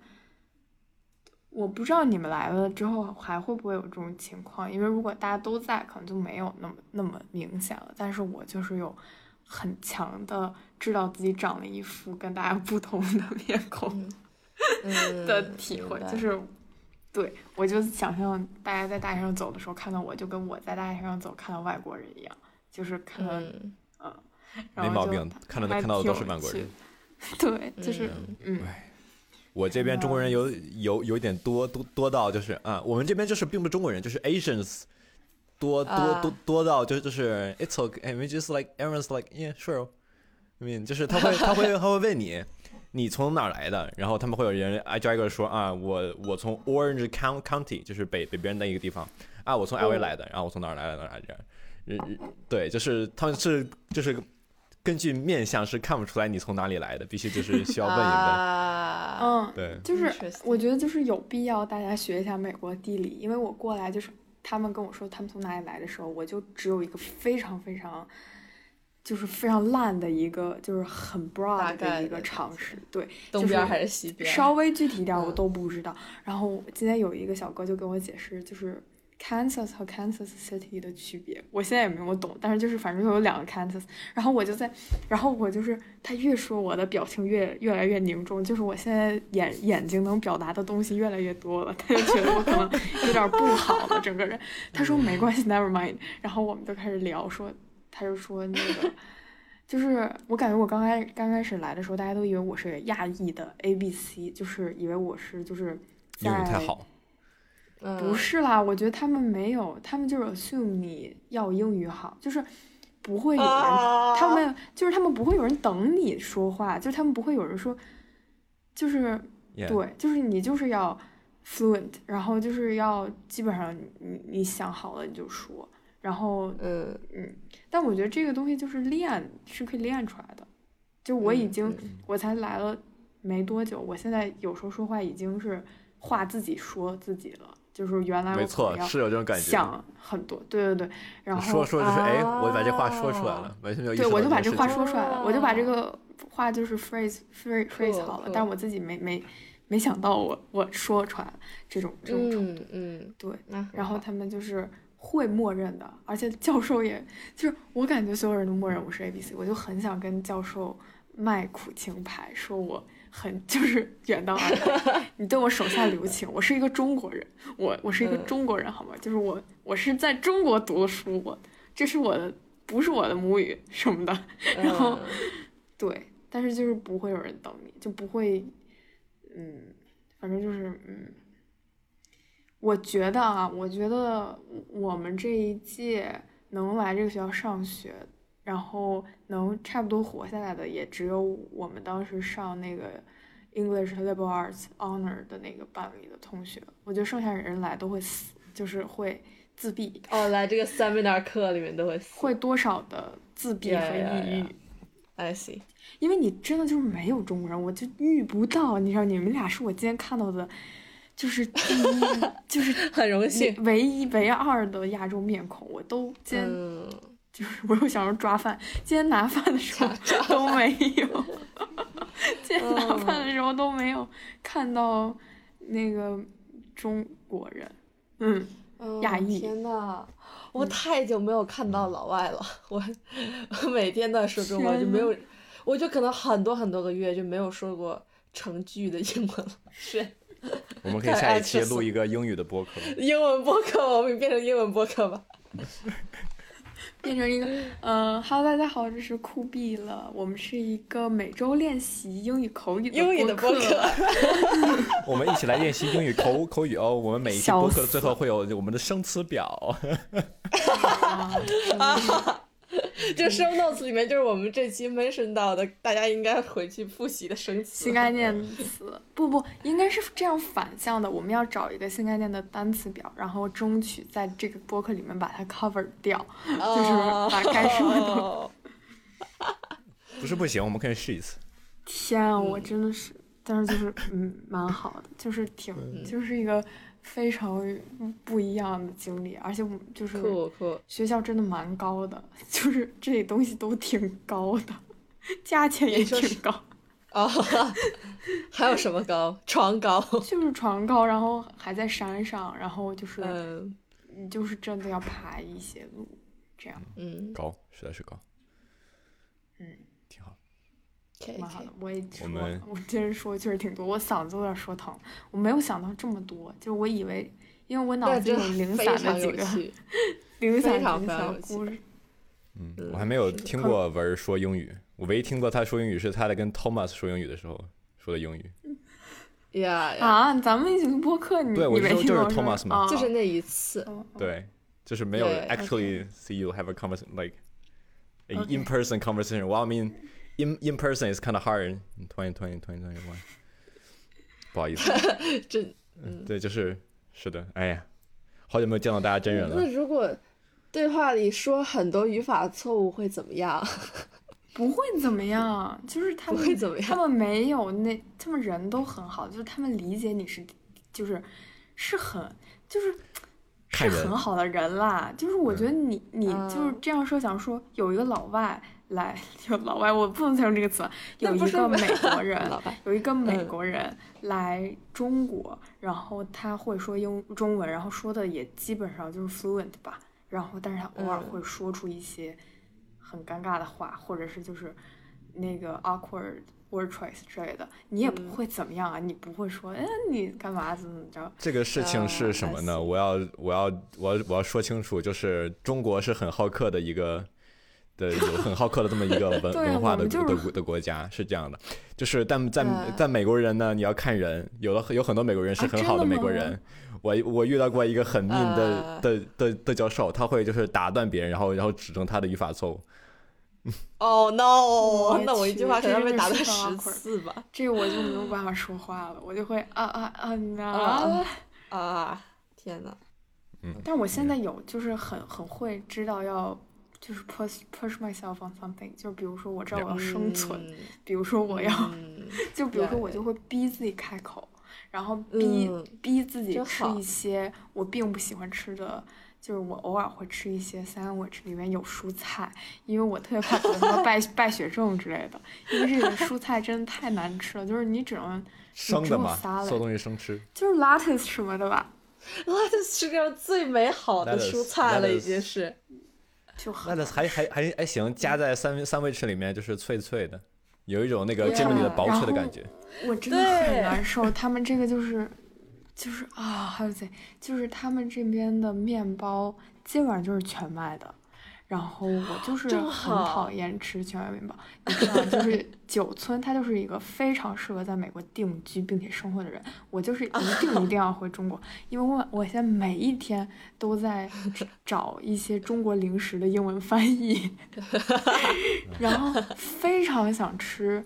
我不知道你们来了之后还会不会有这种情况，因为如果大家都在，可能就没有那么那么明显了。但是我就是有。很强的知道自己长了一副跟大家不同的面孔 的体会，就是，对我就想象大家在大街上走的时候看到我，就跟我在大街上走看到外国人一样，就是看到，嗯，没毛病，看到的看到的都是外国人，对，就是嗯，我这边中国人有有有点多多多到就是啊，我们这边就是并不是中国人，就是 Asians。多多多多到就就是 it's okay，I mean just like everyone's like yeah sure，I mean 就是他会他会他会问你你从哪儿来的，然后他们会有人挨挨个说啊我我从 Orange County 就是北北边的一个地方啊我从 LA 来的，然后我从哪儿来的哪儿来的，对，就是他们是就是根据面相是看不出来你从哪里来的，必须就是需要问一问，嗯，对，就是我觉得就是有必要大家学一下美国地理，因为我过来就是。他们跟我说他们从哪里来的时候，我就只有一个非常非常，就是非常烂的一个，就是很 broad 的一个常识，对，东边还是西边，稍微具体一点我都不知道。然后今天有一个小哥就跟我解释，就是 Kansas 和 Kansas City 的区别，我现在也没有懂，但是就是反正有两个 Kansas，然后我就在，然后我就是他越说我的表情越越来越凝重，就是我现在眼眼睛能表达的东西越来越多了，他就觉得我可能有点不好了整个人。他说没关系，Never mind。然后我们就开始聊，说他就说那个，就是我感觉我刚开刚开始来的时候，大家都以为我是亚裔的 A B C，就是以为我是就是英语太好。不是啦，我觉得他们没有，他们就是 assume 你要英语好，就是不会有人，他们就是他们不会有人等你说话，就是他们不会有人说，就是对，就是你就是要 fluent，然后就是要基本上你你想好了你就说，然后呃嗯，但我觉得这个东西就是练是可以练出来的，就我已经我才来了没多久，我现在有时候说话已经是话自己说自己了。就是原来没错，是有这种感觉，想很多，对对对，然后说说就是哎，我把这话说出来了，完全没有对，我就把这话说出来了，我就把这个话就是 phrase phrase phrase 好了，但我自己没没没想到我我说出来这种这种程度，嗯，对，然后他们就是会默认的，而且教授也就是我感觉所有人都默认我是 A B C，我就很想跟教授卖苦情牌，说我。很 就是远道而来，你对我手下留情。我是一个中国人，我我是一个中国人，好吗？就是我我是在中国读的书，我这是我的不是我的母语什么的。然后对，但是就是不会有人等你，就不会，嗯，反正就是嗯，我觉得啊，我觉得我们这一届能来这个学校上学。然后能差不多活下来的也只有我们当时上那个 English Liberal Arts Honor 的那个班里的同学，我觉得剩下人来都会死，就是会自闭。哦，来这个 seminar 课里面都会死。会多少的自闭和抑郁？I see。因为你真的就是没有中国人，我就遇不到。你知道，你们俩是我今天看到的，就是第一，就是很荣幸，唯一唯二的亚洲面孔，我都今天。就是我又想着抓饭，今天拿饭的时候 都没有，今天拿饭的时候都没有看到那个中国人，嗯，亚裔。天呐，我太久没有看到老外了，我我 每天都在说中文，就没有，我就可能很多很多个月就没有说过成句的英文了。是，我们可以下一期录一个英语的播客。英文播客，我们变成英文播客吧。变成一个，嗯哈喽，大家好，这是酷毙了，我们是一个每周练习英语口语英语的播客，我们一起来练习英语口口语哦，我们每一期播客最后会有我们的生词表。就 show notes 里面就是我们这期 mention 到的，大家应该回去复习的生词。新概念词，不不，应该是这样反向的。我们要找一个新概念的单词表，然后争取在这个播客里面把它 cover 掉，就是把该说的。不是不行，我们可以试一次。天啊，我真的是，但是就是嗯，蛮好的，就是挺，就是一个。非常不一样的经历，而且就是学校真的蛮高的，就是这些东西都挺高的，价钱也挺高。啊，还有什么高？床高？就是床高，然后还在山上，然后就是你就是真的要爬一些路，这样。嗯，高，实在是高。嗯。蛮好的，我也说，我今天说确实挺多，我嗓子有点说疼。我没有想到这么多，就我以为，因为我脑子有零散的几个 零散的小故事。嗯，我还没有听过文儿说英语，我唯一听过他说英语是他在跟 Thomas 说英语的时候说的英语。呀啊！咱们一起录播客，你对我说就是 Thomas 吗？就是那一次。对，就是没有 actually see you have a conversation like in person conversation. Well, I mean. In in person is kind of hard. Twenty twenty twenty twenty one. 不好意思，真嗯，对，就是是的，哎呀，好久没有见到大家真人了。那如果对话里说很多语法错误会怎么样？不会怎么样，就是他们 他们没有那，他们人都很好，就是他们理解你是，就是是很就是是很好的人啦。就是我觉得你你就是这样设，想说有一个老外。来，有老外，我不能再用这个词了。有一个美国 人，有一个美嗯国人来中国，然后他会说英中文，然后说的也基本上就是 fluent 吧。然后，但是他偶尔嗯会说出一些很尴尬的话，或者是就是那个 awkward word choice 之类的，你也不嗯会怎么样啊，你不会说，哎，你干嘛怎么怎么着？这个事情是什么啊呢我要我要我要我要说清楚，就是中国是很好客的一个的有 很好客的这么一个文 文化的就是的的国家，是这样的。就是但在嗯在美国人呢，你要看人，有的有很多美国人是啊很好的美国人。我我遇到过一个很 mean 的啊的的的教授，他会就是打断别人，然后然后指正他的语法错误。哦、no！那我一句话可能被打断十次吧。这个我就没有办法说话了，我就会啊啊啊啊啊啊！天呐，但我现在有就是很很会知道要就是 push push myself on something，就比如说我知道我要生存，嗯比如说我要，嗯 就比如说我就会逼自己开口，然后逼、嗯逼自己吃一些我并不喜欢吃的。就是我偶尔会吃一些 sandwich，里面有蔬菜，因为我特别怕得什么败 败血症之类的，因为这个蔬菜真的太难吃了，就是你只能只有生的嘛，salad 所有东西生吃。就是 lettuce 什么的吧，哇，这世界上最美好的 Lettuce，蔬菜了，已 lettuce 经是。就很那还还还还行，夹在三三味翅里面就是脆脆的，有一种那个煎饼里的薄脆的感觉。我真的很难受，他们这个就是，就是啊，还有谁？就是他们这边的面包基本上就是全麦的，然后我就 是很讨厌吃全麦面包。你知道，就是 九村，他就是一个非常适合在美国定居并且生活的人。我就是一定 一定要回中国，因为我我现在每一天都在找一些中国零食的英文翻译，然后非常想吃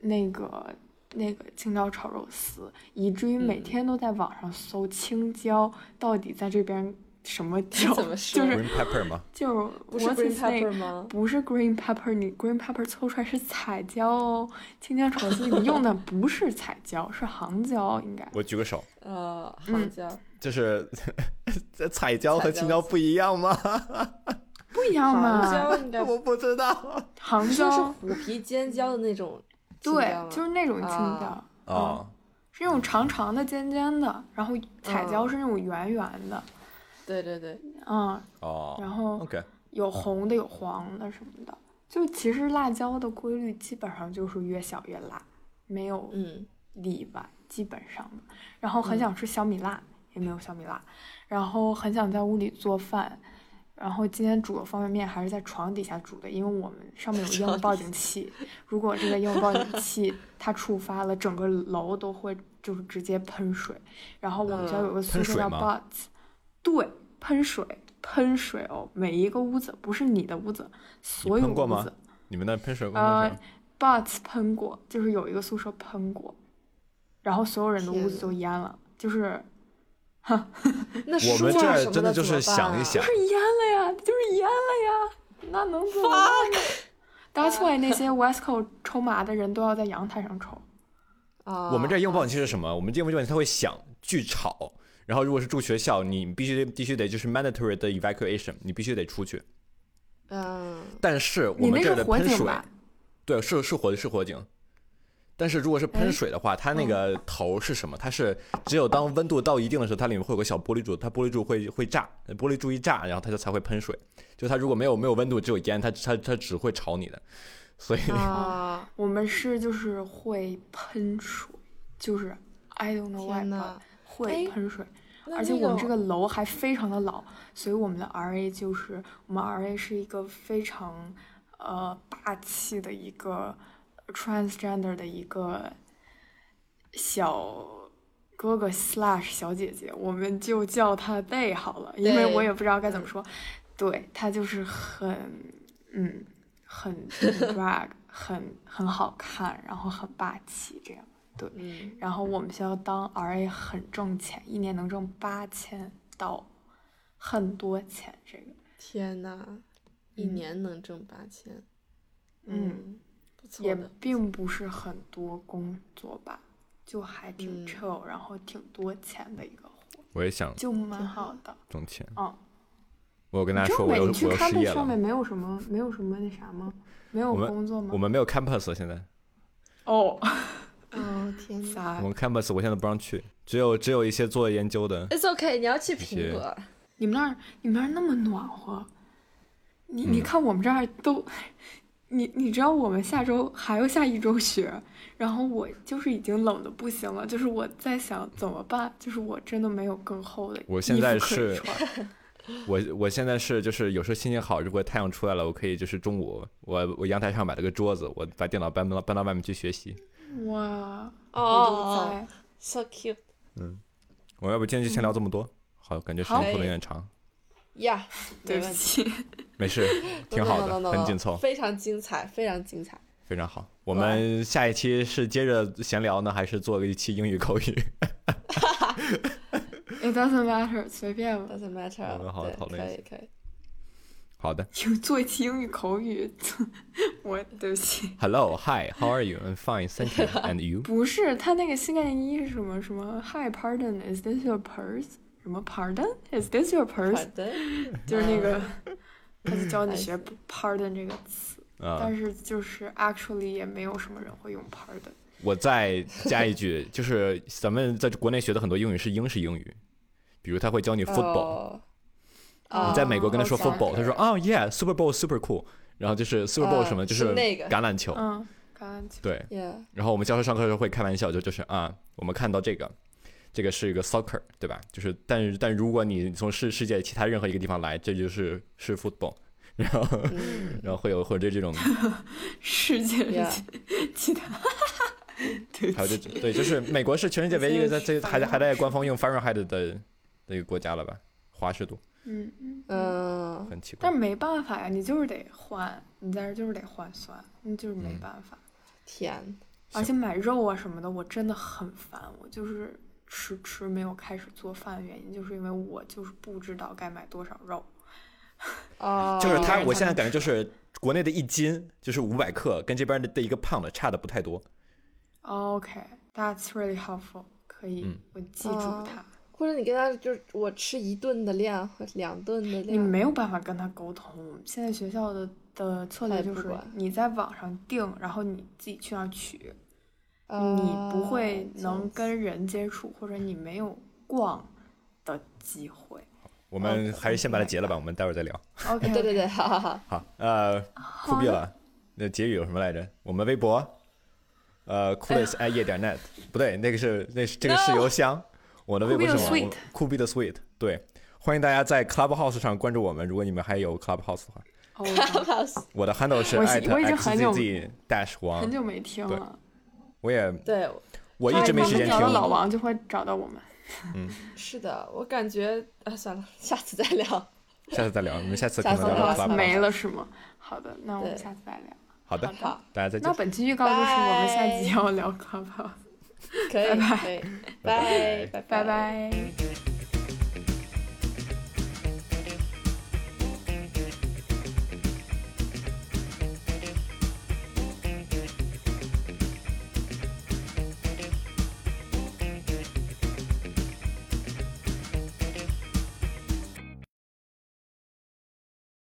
那个那个青椒炒肉丝，以至于每嗯天都在网上搜青椒到底在这边什么椒，怎么说就是 Green pepper 吗？就是不是 what's green its name？pepper 吗？不是 green pepper，你 green pepper 凑出来是彩椒哦，青椒炒肉丝里面用的不是彩椒，是杭椒应该。我举个手，呃，嗯杭椒。就是 彩椒和青椒不一样吗？不一样杭，椒应该 我不知道。杭椒是虎皮尖椒的那种对就是那种青啊椒，嗯，是那种长长的、尖尖的，然后彩椒嗯是那种圆圆的，对对对，嗯，哦然后，OK，有红的有黄的什么的。就其实辣椒的规律基本上就是越小越辣，没有嗯例外，基本上的。然后很嗯想吃小米辣，也没有小米辣。然后很想在屋里做饭，然后今天煮的方便面还是在床底下煮的，因为我们上面有 烟雾报警器，如果这个烟雾报警器它触发了，整个楼都会就是直接喷水。然后我们学校有个宿舍叫喷水吗 Bots，对，喷水，喷水哦，每一个屋子不是你的屋子，所有喷过吗屋子你们那喷水工呃是吗？，Bots 喷过，就是有一个宿舍喷过，然后所有人的屋子都淹了，就是哈 那我们树啊什么这真的就是想一想就是淹了呀，就是淹了呀，那能怎么办呢？That's why 那些 West Coast 抽麻的人都要在阳台上抽。啊，我们这用报警器是什么？我们这用报警器它会响，巨吵。然后如果是住学校，你必须得必须得就是 mandatory 的 evacuation，你必须得出去。嗯，但是我们这儿的喷水，对，是是火是火警。但是如果是喷哎水的话，它那嗯个头是什么？它是只有当温度到一定的时候，它里面会有个小玻璃柱，它玻璃柱会会炸，玻璃柱一炸，然后它就才会喷水。就它如果没有没有温度，只有烟，它它它只会吵你的。所以啊，我们是就是会喷水，就是 I don't know why 天呐，会哎喷水。那而且我们这个楼还非常的老，所以我们的 RA 就是我们 RA 是一个非常呃霸气的一个 transgender 的一个小哥哥 slash 小姐姐，我们就叫他 they 好了，因为我也不知道该怎么嗯说。对他就是很嗯很 drag 很很好看，然后很霸气这样。嗯，然后我们学校当 RA 很挣钱，一年能挣八千到很多钱，这个天呐，一嗯年能挣八千，嗯，也不错的，并不是很多工作吧，就还挺嗯 chill，、然后挺多钱的一个活，我也想就蛮好好的。挣钱。嗯，我有跟大家说我要这美你去我要失 campus 业了。上面没有什么没有什么那啥吗？没有工作吗？我们没有 campus 现在，哦，哦天哪啥我？们 campus 我现在不让去，只有只有一些做研究的。！It's OK，你要去些苹果。你们那儿你们那儿那么暖和，你你嗯看我们这儿都，你你知道我们下周还要下一周雪，然后我就是已经冷的不行了，就是我在想怎么办，就是我真的没有更厚的衣服 我现在是我我现在是就是有时候心情好，如果太阳出来了，我可以就是中午我我阳台上买了个桌子，我把电脑搬到搬到外面去学习。哇，我哦，so cute。嗯我要不今天就先聊这么多，好，感觉时间好拖得有点长，呀，对 不没问题，起，没事，挺好的很紧凑，非常精彩，非常精彩。非常好。我们下一期是接着闲聊呢，还是做一期英语口语？It doesn't matter，随便吧。Doesn't matter 好的好的对讨论一可以可以。好的就做一期英语口语，我对不起，，Hello, Hi, How are you? I'm fine, thank you. And you? 不是他那个新概念一是什么什么？Hi, pardon, is this your purse？什么 Pardon, is this your purse？的，就是那个，他就教你学 pardon 这个词，啊、但是就是 actually 也没有什么人会用 pardon。我再加一句，就是咱们在国内学的很多英语是英式英语，比如他会教你 football，、哦你在美国跟他说哦 football，、他说哦、yeah，Super Bowl super cool，然后就是 Super Bowl 啊什么、就是橄榄球，嗯，橄榄球。对。然后我们教授上课的时候会开玩笑，就就是啊，我们看到这个，这个是一个 soccer，对吧？就是但是但如果你从世世界其他任何一个地方来，这就是是 football，然后嗯然后会有或者这种，世界其他，对还有这，对，就是美国是全世界唯一一个在这还在还在官方用 Fahrenheit 的的一个国家了吧？华氏度嗯嗯。嗯，很奇怪但。是没办法呀，你就是得换，你在这就是得换算，你就是没嗯办法。天，而且买肉啊什么的，我真的很烦。我就是迟迟没有开始做饭的原因，就是因为我就是不知道该买多少肉。哦，就是它，我现在感觉就是国内的一斤就是五百克，跟这边的的一个 pound 差的不太多。OK，that's、really helpful，可以，嗯我记住哦它。或者你跟他就是我吃一顿的量和两顿的量，你没有办法跟他沟通。现在学校的的策略就是你在网上订，然后你自己去那儿取，啊你不会能跟人接触，或者你没有逛的机会。我们还是先把它结了吧，我们待会儿再聊。OK，对对对，好好好，好，呃，酷毙了。那结语有什么来着？我们微博，呃，coolest 爱夜点 net，不对，那个是那是这个是邮箱。我的微博是什么 Sweet 酷毙的 sweet，对，欢迎大家在 Clubhouse 上关注我们，如果你们还有 Clubhouse 的话。哦，我的 handle 是我艾特我已经很久 xzz dash 王很，久没听了。我也对，我一直没时间找到听。老王就会找到我们。嗯 是的，我感觉啊，算了，下次再聊。下次再聊，我们下次可能聊聊再聊 Clubhouse。没了是吗？好的，那我们下次再聊。好的，好，大家再见那。本期预告就是我们下集要聊 Clubhouse，可以，拜拜。可以，拜拜。拜拜。